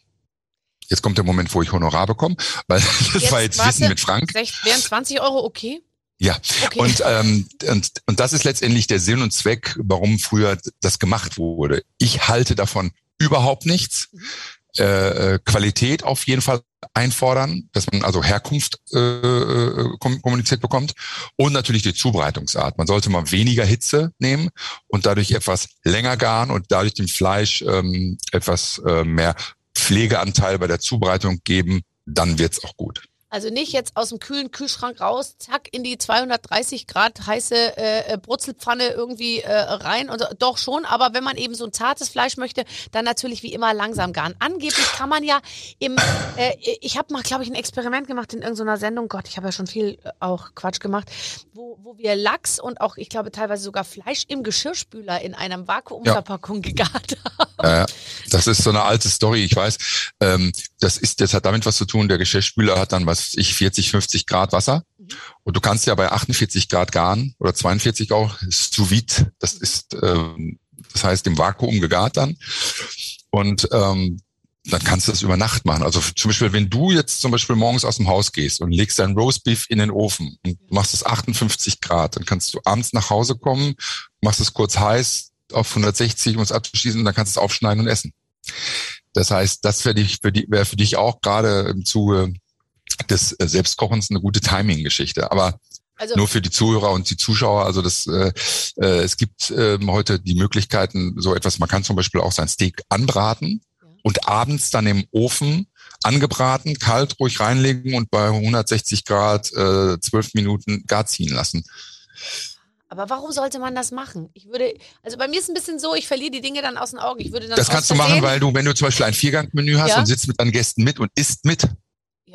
Jetzt kommt der Moment, wo ich Honorar bekomme, weil [laughs] das war jetzt warte, Wissen mit Frank. Wären 20 Euro okay? Ja, Okay. und, ähm, und, und das ist letztendlich der Sinn und Zweck, warum früher das gemacht wurde. Ich halte davon überhaupt nichts. Mhm. Äh, äh, Qualität auf jeden Fall einfordern, dass man also Herkunft äh, äh, kom- kommuniziert bekommt und natürlich die Zubereitungsart. Man sollte mal weniger Hitze nehmen und dadurch etwas länger garen und dadurch dem Fleisch ähm, etwas äh, mehr Pflegeanteil bei der Zubereitung geben, dann wird's auch gut. Also nicht jetzt aus dem kühlen Kühlschrank raus, zack, in die 230 Grad heiße äh, äh, Brutzelpfanne irgendwie äh, rein. Und, doch schon, aber wenn man eben so ein zartes Fleisch möchte, dann natürlich wie immer langsam garen. Angeblich kann man ja im, äh, ich habe mal, glaube ich, ein Experiment gemacht in irgendeiner Sendung, Gott, ich habe ja schon viel äh, auch Quatsch gemacht, wo, wo wir Lachs und auch, ich glaube, teilweise sogar Fleisch im Geschirrspüler in einem Vakuumverpackung gegart [laughs] haben. Äh, das ist so eine alte Story, ich weiß. Ähm, das ist, das hat damit was zu tun. Der Geschirrspüler hat dann, was ich, 40, 50 Grad Wasser. Und du kannst ja bei 48 Grad garen oder 42 auch sous vide. Das ist, ähm, das heißt im Vakuum gegart dann. Und ähm, dann kannst du das über Nacht machen. Also zum Beispiel, wenn du jetzt zum Beispiel morgens aus dem Haus gehst und legst dein Roastbeef in den Ofen und machst es 58 Grad, dann kannst du abends nach Hause kommen, machst es kurz heiß auf 160, um es abzuschließen und dann kannst du es aufschneiden und essen. Das heißt, das wäre wär für dich auch gerade im Zuge des äh, Selbstkochens eine gute Timing-Geschichte. Aber Also nur für die Zuhörer und die Zuschauer. Also das, äh, äh, es gibt ähm, heute die Möglichkeiten, so etwas. Man kann zum Beispiel auch sein Steak anbraten Ja. und abends dann im Ofen angebraten, kalt ruhig reinlegen und bei 160 Grad äh, 12 Minuten gar ziehen lassen. Aber warum sollte man das machen? Ich würde, also bei mir ist ein bisschen so, ich verliere die Dinge dann aus den Augen. Ich würde dann Das kannst du machen, weil du, wenn du zum Beispiel ein Viergangmenü hast Ja. und sitzt mit deinen Gästen mit und isst mit.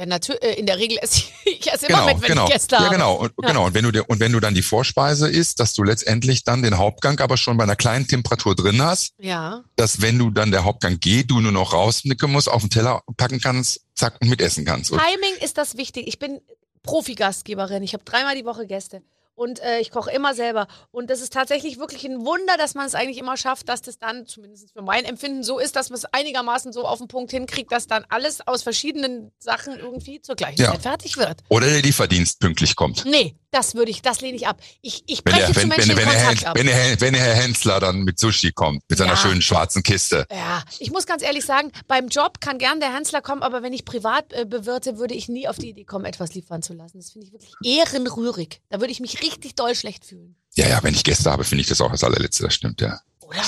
Ja, natürlich, in der Regel esse ich, [laughs] ich esse immer Genau, mit, wenn genau. ich Gäste ja, habe. genau. Und, Ja. genau. Und wenn du dir, und wenn du dann die Vorspeise isst, dass du letztendlich dann den Hauptgang aber schon bei einer kleinen Temperatur drin hast, Ja. dass wenn du dann der Hauptgang geht, du nur noch rausnicken musst, auf den Teller packen kannst, zack, und mitessen kannst. Timing ist das wichtig. Ich bin Profi-Gastgeberin. Ich habe dreimal die Woche Gäste. Und äh, ich koche immer selber. Und das ist tatsächlich wirklich ein Wunder, dass man es eigentlich immer schafft, dass das dann, zumindest für mein Empfinden, so ist, dass man es einigermaßen so auf den Punkt hinkriegt, dass dann alles aus verschiedenen Sachen irgendwie zur gleichen Ja. Zeit fertig wird. Oder der Lieferdienst pünktlich kommt. Nee, das würde ich, das lehne ich ab. Ich, ich Wenn breche wenn, Menschen wenn, wenn, Kontakt Hen- ab. wenn, Hen- wenn Herr Hensler dann mit Sushi kommt, mit seiner Ja. schönen schwarzen Kiste. Ja, ich muss ganz ehrlich sagen, beim Job kann gern der Hensler kommen, aber wenn ich privat äh, bewirte, würde ich nie auf die Idee kommen, etwas liefern zu lassen. Das finde ich wirklich ehrenrührig. Da würde ich mich richtig doll schlecht fühlen. Ja, ja, wenn ich Gäste habe, finde ich das auch das allerletzte, das stimmt, ja. Oder? Ja.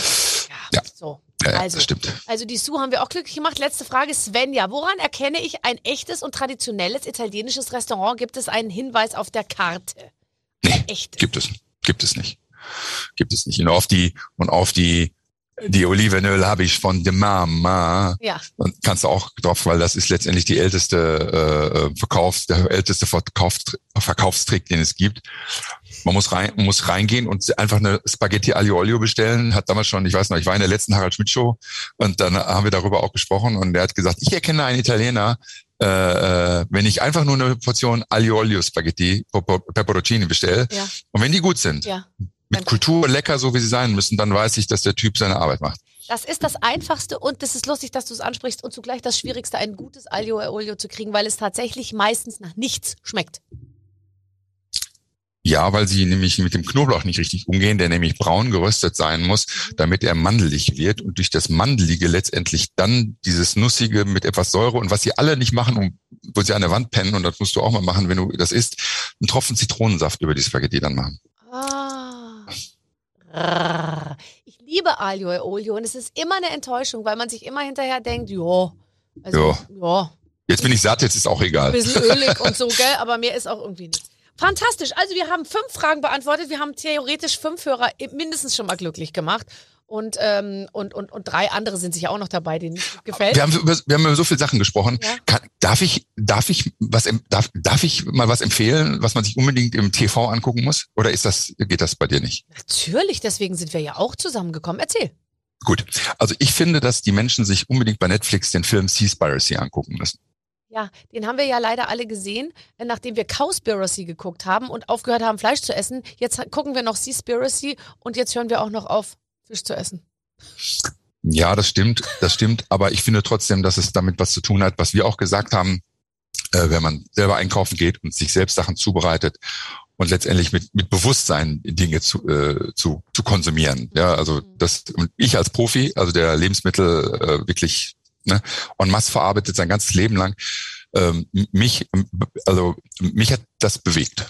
Ja. So. Ja, ja also, das stimmt. also die Sue haben wir auch glücklich gemacht. Letzte Frage, Svenja. Woran erkenne ich ein echtes und traditionelles italienisches Restaurant? Gibt es einen Hinweis auf der Karte? Nee, Echt. Gibt es, gibt es nicht. Gibt es nicht. Und auf die, und auf die, die Olivenöl habe ich von de Mama. Ja. Und kannst du auch drauf, weil das ist letztendlich die älteste äh, äh, Verkaufs, der älteste Verkaufs, Verkaufstrick, den es gibt. Man muss rein, muss reingehen und einfach eine Spaghetti Aglio Olio bestellen. Hat damals schon, ich weiß noch, ich war in der letzten Harald Schmidt Show und dann haben wir darüber auch gesprochen und er hat gesagt, ich erkenne einen Italiener, äh, äh, wenn ich einfach nur eine Portion Aglio Olio Spaghetti Peperoncini bestelle Ja. und wenn die gut sind, Ja. Mit Kultur lecker, so wie sie sein müssen, dann weiß ich, dass der Typ seine Arbeit macht. Das ist das Einfachste und das ist lustig, dass du es ansprichst und zugleich das Schwierigste, ein gutes Aglio e Olio zu kriegen, weil es tatsächlich meistens nach nichts schmeckt. Ja, weil sie nämlich mit dem Knoblauch nicht richtig umgehen, der nämlich braun geröstet sein muss, damit er mandelig wird und durch das Mandelige letztendlich dann dieses Nussige mit etwas Säure und was sie alle nicht machen, um, wo sie an der Wand pennen und das musst du auch mal machen, wenn du das isst, einen Tropfen Zitronensaft über die Spaghetti dann machen. Ah. Ich liebe Aglio e Olio und es ist immer eine Enttäuschung, weil man sich immer hinterher denkt, ja, also, ja, Jetzt bin ich satt, jetzt ist auch ein egal. bisschen [laughs] ölig und so, gell, aber mir ist auch irgendwie nicht. Fantastisch. Also wir haben fünf Fragen beantwortet. Wir haben theoretisch fünf Hörer mindestens schon mal glücklich gemacht. Und, ähm, und, und, und drei andere sind sicher auch noch dabei, denen es gefällt. Wir haben, über, wir haben über so viele Sachen gesprochen. Ja. Kann, darf ich, darf ich was, darf, darf ich mal was empfehlen, was man sich unbedingt im TV angucken muss? Oder ist das, geht das bei dir nicht? Natürlich, deswegen sind wir ja auch zusammengekommen. Erzähl. Gut. Also ich finde, dass die Menschen sich unbedingt bei Netflix den Film Seaspiracy angucken müssen. Ja, den haben wir ja leider alle gesehen, äh, nachdem wir Cowspiracy geguckt haben und aufgehört haben, Fleisch zu essen. Jetzt gucken wir noch Seaspiracy und jetzt hören wir auch noch auf, Fisch zu essen. Ja, das stimmt, das stimmt. Aber ich finde trotzdem, dass es damit was zu tun hat, was wir auch gesagt haben, äh, wenn man selber einkaufen geht und sich selbst Sachen zubereitet und letztendlich mit, mit Bewusstsein Dinge zu, äh, zu, zu konsumieren. Ja, also das, und ich als Profi, also der Lebensmittel äh, wirklich ne, en masse verarbeitet sein ganzes Leben lang, ähm, mich, also mich hat das bewegt.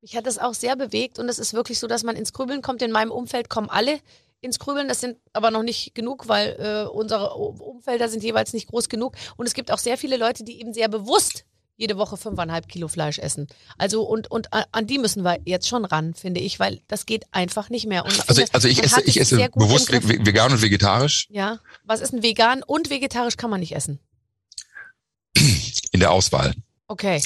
Mich hat das auch sehr bewegt und es ist wirklich so, dass man ins Grübeln kommt. In meinem Umfeld kommen alle ins Grübeln. Das sind aber noch nicht genug, weil äh, unsere Umfelder sind jeweils nicht groß genug. Und es gibt auch sehr viele Leute, die eben sehr bewusst jede Woche fünfeinhalb Kilo Fleisch essen. Also und und a- an die müssen wir jetzt schon ran, finde ich, weil das geht einfach nicht mehr. Und Also, also ich esse, ich esse bewusst vegan und vegetarisch Ja, was ist ein vegan und vegetarisch kann man nicht essen? in der Auswahl. Okay,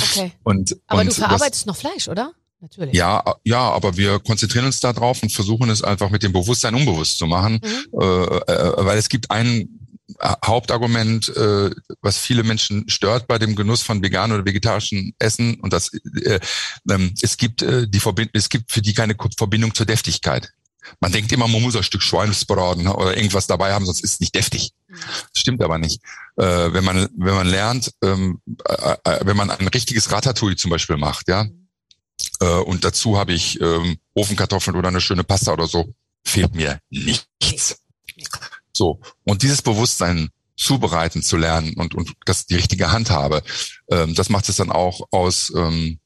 okay. Und, Aber und du verarbeitest noch Fleisch, oder? Natürlich. Ja, ja, aber wir konzentrieren uns da drauf und versuchen es einfach mit dem Bewusstsein unbewusst zu machen, Mhm. äh, äh, weil es gibt ein äh, Hauptargument, äh, was viele Menschen stört bei dem Genuss von veganen oder vegetarischen Essen und das äh, ähm, es gibt äh, die Verbind es gibt für die keine Verbindung zur Deftigkeit. Man denkt immer, man muss ein Stück Schweinsbraten oder irgendwas dabei haben, sonst ist es nicht deftig. Mhm. Das stimmt aber nicht. Äh, wenn man wenn man lernt, ähm, äh, äh, wenn man ein richtiges Ratatouille zum Beispiel macht, ja, äh, und dazu habe ich ähm, Ofenkartoffeln oder eine schöne Pasta oder so, fehlt mir nichts. So und dieses Bewusstsein zubereiten zu lernen und und das die richtige Handhabe, ähm, das macht es dann auch aus. Ähm,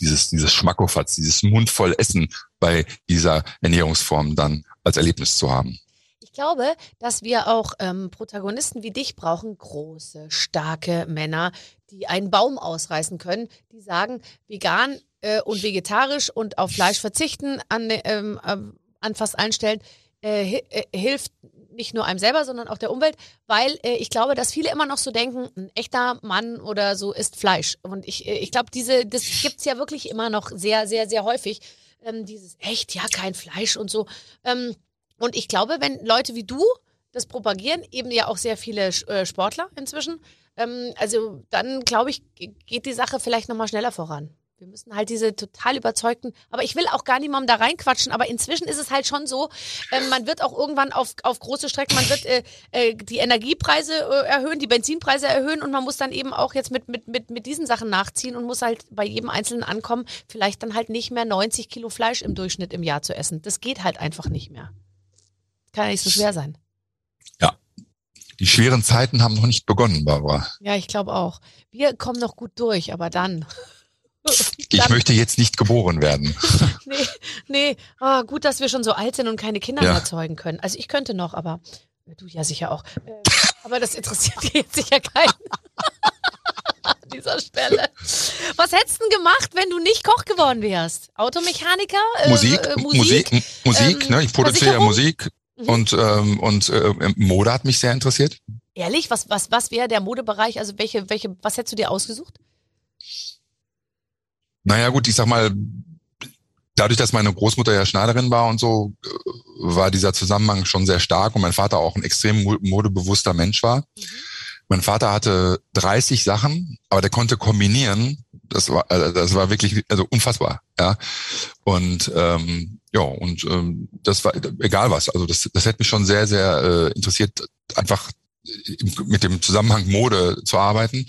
dieses, dieses Schmackofatz, dieses mundvoll Essen bei dieser Ernährungsform dann als Erlebnis zu haben. Ich glaube, dass wir auch ähm, Protagonisten wie dich brauchen, große, starke Männer, die einen Baum ausreißen können, die sagen, vegan äh, und vegetarisch und auf Fleisch verzichten an, ähm, ähm, an fast allen Stellen äh, äh, hilft nicht nur einem selber, sondern auch der Umwelt, weil äh, ich glaube, dass viele immer noch so denken, ein echter Mann oder so isst Fleisch. Und ich, äh, ich glaube, diese, das gibt's ja wirklich immer noch sehr, sehr, sehr häufig. Ähm, dieses echt, ja, kein Fleisch und so. Ähm, und ich glaube, wenn Leute wie du das propagieren, eben ja auch sehr viele äh, Sportler inzwischen, ähm, also dann glaube ich, ge- geht die Sache vielleicht nochmal schneller voran. Wir müssen halt diese total überzeugten, aber ich will auch gar niemandem da reinquatschen, aber inzwischen ist es halt schon so, ähm, man wird auch irgendwann auf, auf große Strecken, man wird äh, äh, die Energiepreise äh, erhöhen, die Benzinpreise erhöhen und man muss dann eben auch jetzt mit, mit, mit, mit diesen Sachen nachziehen und muss halt bei jedem Einzelnen ankommen, vielleicht dann halt nicht mehr 90 Kilo Fleisch im Durchschnitt im Jahr zu essen. Das geht halt einfach nicht mehr. Kann ja nicht so schwer sein. Die schweren Zeiten haben noch nicht begonnen, Barbara. Ja, ich glaube auch. Wir kommen noch gut durch, aber dann. Ich möchte jetzt nicht geboren werden. [laughs] Nee, nee. Ah, gut, dass wir schon so alt sind und keine Kinder Ja. mehr zeugen können. Also ich könnte noch, aber äh, du ja sicher auch. Äh, aber das interessiert jetzt sicher keinen. [laughs] an dieser Stelle. Was hättest du denn gemacht, wenn du nicht Koch geworden wärst? Automechaniker? Äh, Musik, äh, Musik, M- Musik, ähm, ne? Ich produziere ja? Musik Mhm. und ähm, und äh, Mode hat mich sehr interessiert. Ehrlich? Was, was, was wäre der Modebereich? Also welche, welche, was hättest du dir ausgesucht? Naja gut, ich sag mal, dadurch, dass meine Großmutter ja Schneiderin war und so, äh, war dieser Zusammenhang schon sehr stark und mein Vater auch ein extrem mo- modebewusster Mensch war. Mein Vater hatte 30 Sachen, aber der konnte kombinieren. Das war, äh, das war wirklich, also unfassbar, ja. Und ähm, ja, und ähm, das war egal was. Also das, das hätte mich schon sehr, sehr äh, interessiert, einfach im- mit dem Zusammenhang Mode zu arbeiten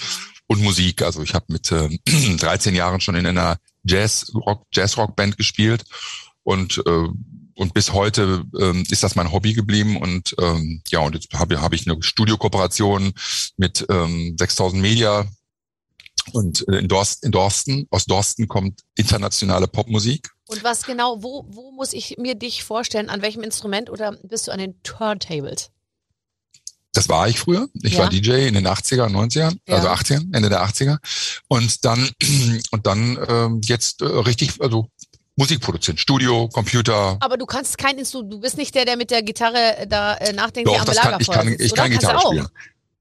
und Musik. Also ich habe mit ähm, [clears throat] 13 Jahren schon in einer Jazz Rock Jazz Rock Band gespielt und äh, und bis heute ähm, ist das mein Hobby geblieben und ähm, ja und jetzt habe habe ich eine Studiokooperation mit ähm, 6000 Media und äh, in, Dorst, in Dorsten aus Dorsten kommt internationale Popmusik. Und was genau, wo, wo muss ich mir dich vorstellen? An welchem Instrument oder bist du an den Turntables? Das war ich früher. Ich Ja. war DJ in den 80er, 90ern, Ja. also 80ern, Ende der 80er. Und dann, [clears throat] und dann ähm, jetzt äh, richtig, also Musikproduzent, Studio, Computer. Aber du kannst kein Instrument, du bist nicht der, der mit der Gitarre da äh, nachdenklich Doch, am das kann, ich kann, ich kann Gitarre spielen.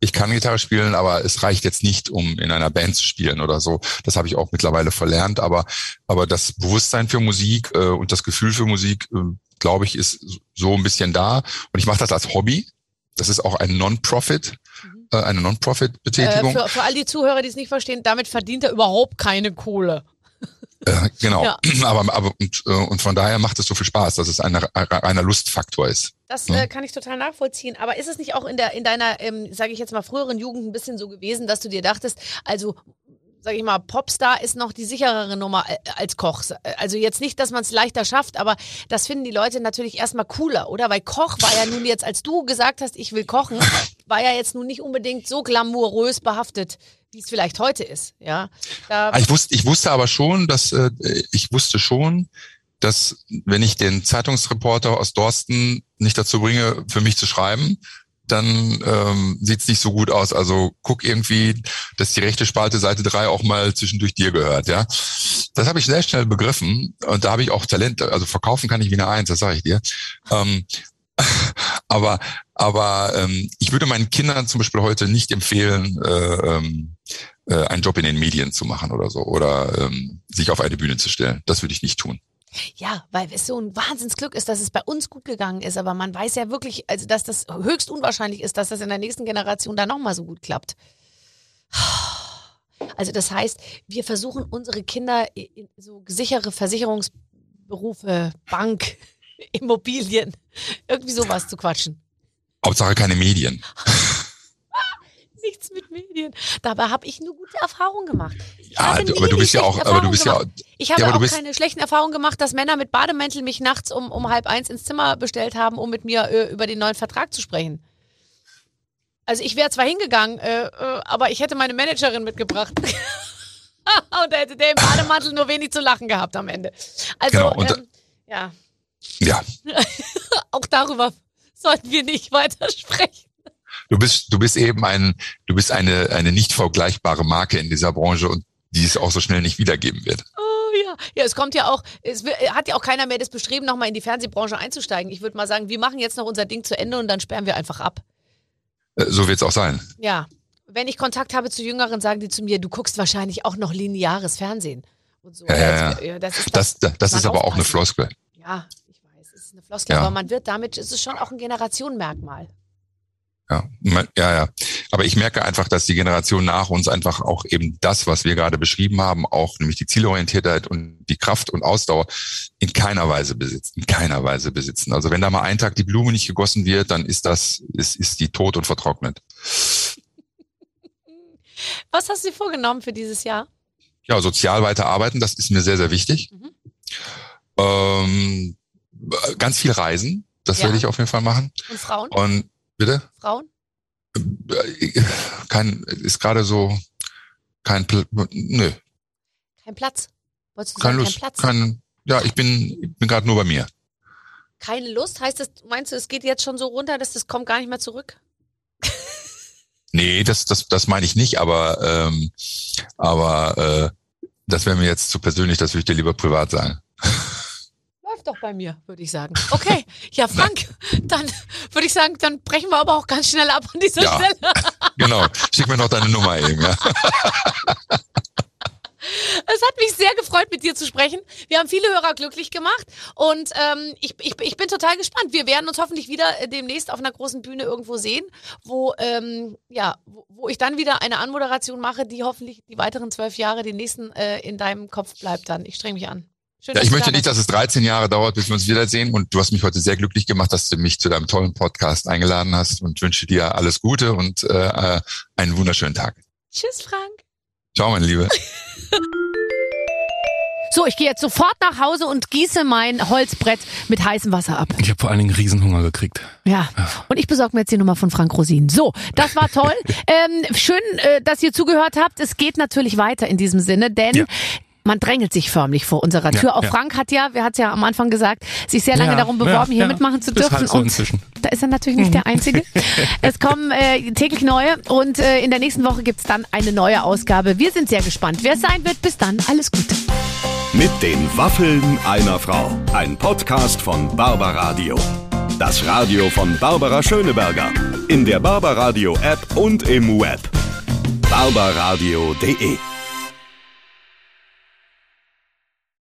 Ich kann Gitarre spielen, aber es reicht jetzt nicht, um in einer Band zu spielen oder so. Das habe ich auch mittlerweile verlernt. Aber, aber das Bewusstsein für Musik äh, und das Gefühl für Musik, äh, glaube ich, ist so ein bisschen da. Und ich mache das als Hobby. Das ist auch ein Non-Profit, Mhm. äh, eine Äh, Non-Profit-Betätigung. für, für all die Zuhörer, die es nicht verstehen, damit verdient er überhaupt keine Kohle. Äh, genau. Ja. [clears throat] Aber, aber und, äh, und von daher macht es so viel Spaß, dass es ein reiner Lustfaktor ist. Das äh, kann ich total nachvollziehen. Aber ist es nicht auch in der in deiner, ähm, sage ich jetzt mal, früheren Jugend ein bisschen so gewesen, dass du dir dachtest, also sage ich mal, Popstar ist noch die sicherere Nummer äh, als Koch. Also jetzt nicht, dass man es leichter schafft, aber das finden die Leute natürlich erstmal cooler, oder? Weil Koch war ja nun jetzt, als du gesagt hast, ich will kochen, war ja jetzt nun nicht unbedingt so glamourös behaftet, wie es vielleicht heute ist. Ja, da, Ah, Ich wusste, ich wusste aber schon, dass äh, ich wusste schon, dass wenn ich den Zeitungsreporter aus Dorsten nicht dazu bringe, für mich zu schreiben, dann ähm, sieht's nicht so gut aus. Also guck irgendwie, dass die rechte Spalte Seite 3 auch mal zwischendurch dir gehört, ja. Das habe ich sehr schnell begriffen und da habe ich auch Talent, also verkaufen kann ich wie eine Eins, das sage ich dir. Ähm, [laughs] aber aber ähm, ich würde meinen Kindern zum Beispiel heute nicht empfehlen, äh, ähm, äh, einen Job in den Medien zu machen oder so oder ähm, sich auf eine Bühne zu stellen. Das würde ich nicht tun. Ja, weil es so ein Wahnsinnsglück ist, dass es bei uns gut gegangen ist. Aber man weiß ja wirklich, also dass das höchst unwahrscheinlich ist, dass das in der nächsten Generation dann nochmal so gut klappt. Also das heißt, wir versuchen unsere Kinder in so sichere Versicherungsberufe, Bank, [laughs] Immobilien, irgendwie sowas zu quatschen. Hauptsache keine Medien. [laughs] Nichts mit Medien. Dabei habe ich nur gute Erfahrungen gemacht. Ich Ja, du- nie aber du bist ja auch, aber du bist ja, Erfahrungen gemacht. Ich habe Ja, auch keine schlechten Erfahrungen gemacht, dass Männer mit Bademäntel mich nachts um, um halb eins ins Zimmer bestellt haben, um mit mir äh, über den neuen Vertrag zu sprechen. Also ich wäre zwar hingegangen, äh, äh, aber ich hätte meine Managerin mitgebracht. [laughs] und da hätte der im Bademantel nur wenig zu lachen gehabt am Ende. Also, Genau, und- ähm, ja, ja, [laughs] auch darüber sollten wir nicht weiter sprechen. Du bist, du bist eben ein, du bist eine, eine nicht vergleichbare Marke in dieser Branche und die es auch so schnell nicht wiedergeben wird. Oh ja. Ja, es kommt ja auch, es hat ja auch keiner mehr das Bestreben, nochmal in die Fernsehbranche einzusteigen. Ich würde mal sagen, wir machen jetzt noch unser Ding zu Ende und dann sperren wir einfach ab. Äh, So wird es auch sein. Ja. Wenn ich Kontakt habe zu Jüngeren, sagen die zu mir, du guckst wahrscheinlich auch noch lineares Fernsehen. Und so. Ja, ja, Also, ja. das ist, Das, das, das ist aber auch eine. Floskel. Ja, ich weiß, es ist eine Floskel, Ja. aber man wird damit, es ist schon auch ein Generationenmerkmal. Ja, ja, ja. Aber ich merke einfach, dass die Generation nach uns einfach auch eben das, was wir gerade beschrieben haben, auch nämlich die Zielorientiertheit und die Kraft und Ausdauer in keiner Weise besitzen. In keiner Weise besitzen. Also wenn da mal einen Tag die Blume nicht gegossen wird, dann ist das, ist, ist die tot und vertrocknet. Was hast du dir vorgenommen für dieses Jahr? Ja, sozial weiterarbeiten, das ist mir sehr, sehr wichtig. Mhm. Ähm, ganz viel reisen, das Ja. werde ich auf jeden Fall machen. Und Frauen? Und bitte? Frauen? Äh, Kein, ist gerade so kein, Pl nö, Kein Platz? Wolltest du keine sagen, Lust, kein Platz? kein, ja, ich bin, ich bin gerade nur bei mir. Keine Lust? Heißt das, meinst du, es geht jetzt schon so runter, dass das kommt gar nicht mehr zurück? [laughs] Nee, das, das, das meine ich nicht, aber, ähm, aber äh, das wäre mir jetzt zu persönlich, das würde ich dir lieber privat sagen. [laughs] Doch bei mir, würde ich sagen. Okay, ja, Frank, [laughs] dann würde ich sagen, dann brechen wir aber auch ganz schnell ab an dieser Ja. Stelle. [laughs] Genau. Schick mir noch deine Nummer eben, ja. [laughs] Es hat mich sehr gefreut, mit dir zu sprechen. Wir haben viele Hörer glücklich gemacht und ähm, ich, ich, ich bin total gespannt. Wir werden uns hoffentlich wieder äh, demnächst auf einer großen Bühne irgendwo sehen, wo, ähm, ja, wo, wo ich dann wieder eine Anmoderation mache, die hoffentlich die weiteren zwölf Jahre, den nächsten äh, in deinem Kopf bleibt dann. Ich streng mich an. Schön, Ja, ich möchte nicht, dass es 13 Jahre dauert, bis wir uns wiedersehen. Und du hast mich heute sehr glücklich gemacht, dass du mich zu deinem tollen Podcast eingeladen hast und wünsche dir alles Gute und äh, äh, einen wunderschönen Tag. Tschüss, Frank. Ciao, meine Liebe. [laughs] So, ich gehe jetzt sofort nach Hause und gieße mein Holzbrett mit heißem Wasser ab. Ich habe vor allen Dingen Riesenhunger gekriegt. Ja, und ich besorge mir jetzt die Nummer von Frank Rosin. So, das war toll. [laughs] ähm, schön, äh, dass ihr zugehört habt. Es geht natürlich weiter in diesem Sinne, denn Ja. Man drängelt sich förmlich vor unserer Tür. Ja, Auch ja. Frank hat ja, wer hat ja am Anfang gesagt, sich sehr lange Ja, darum beworben, ja, hier ja. mitmachen zu dürfen. halt so und inzwischen. da ist er natürlich nicht der [laughs] Einzige. es kommen äh, täglich neue und äh, in der nächsten Woche gibt's dann eine neue Ausgabe. Wir sind sehr gespannt, wer es sein wird. Bis dann, alles Gute. Mit den Waffeln einer Frau. Ein Podcast von Barbaradio. Das Radio von Barbara Schöneberger. In der Barbaradio App und im Web. barbaradio.de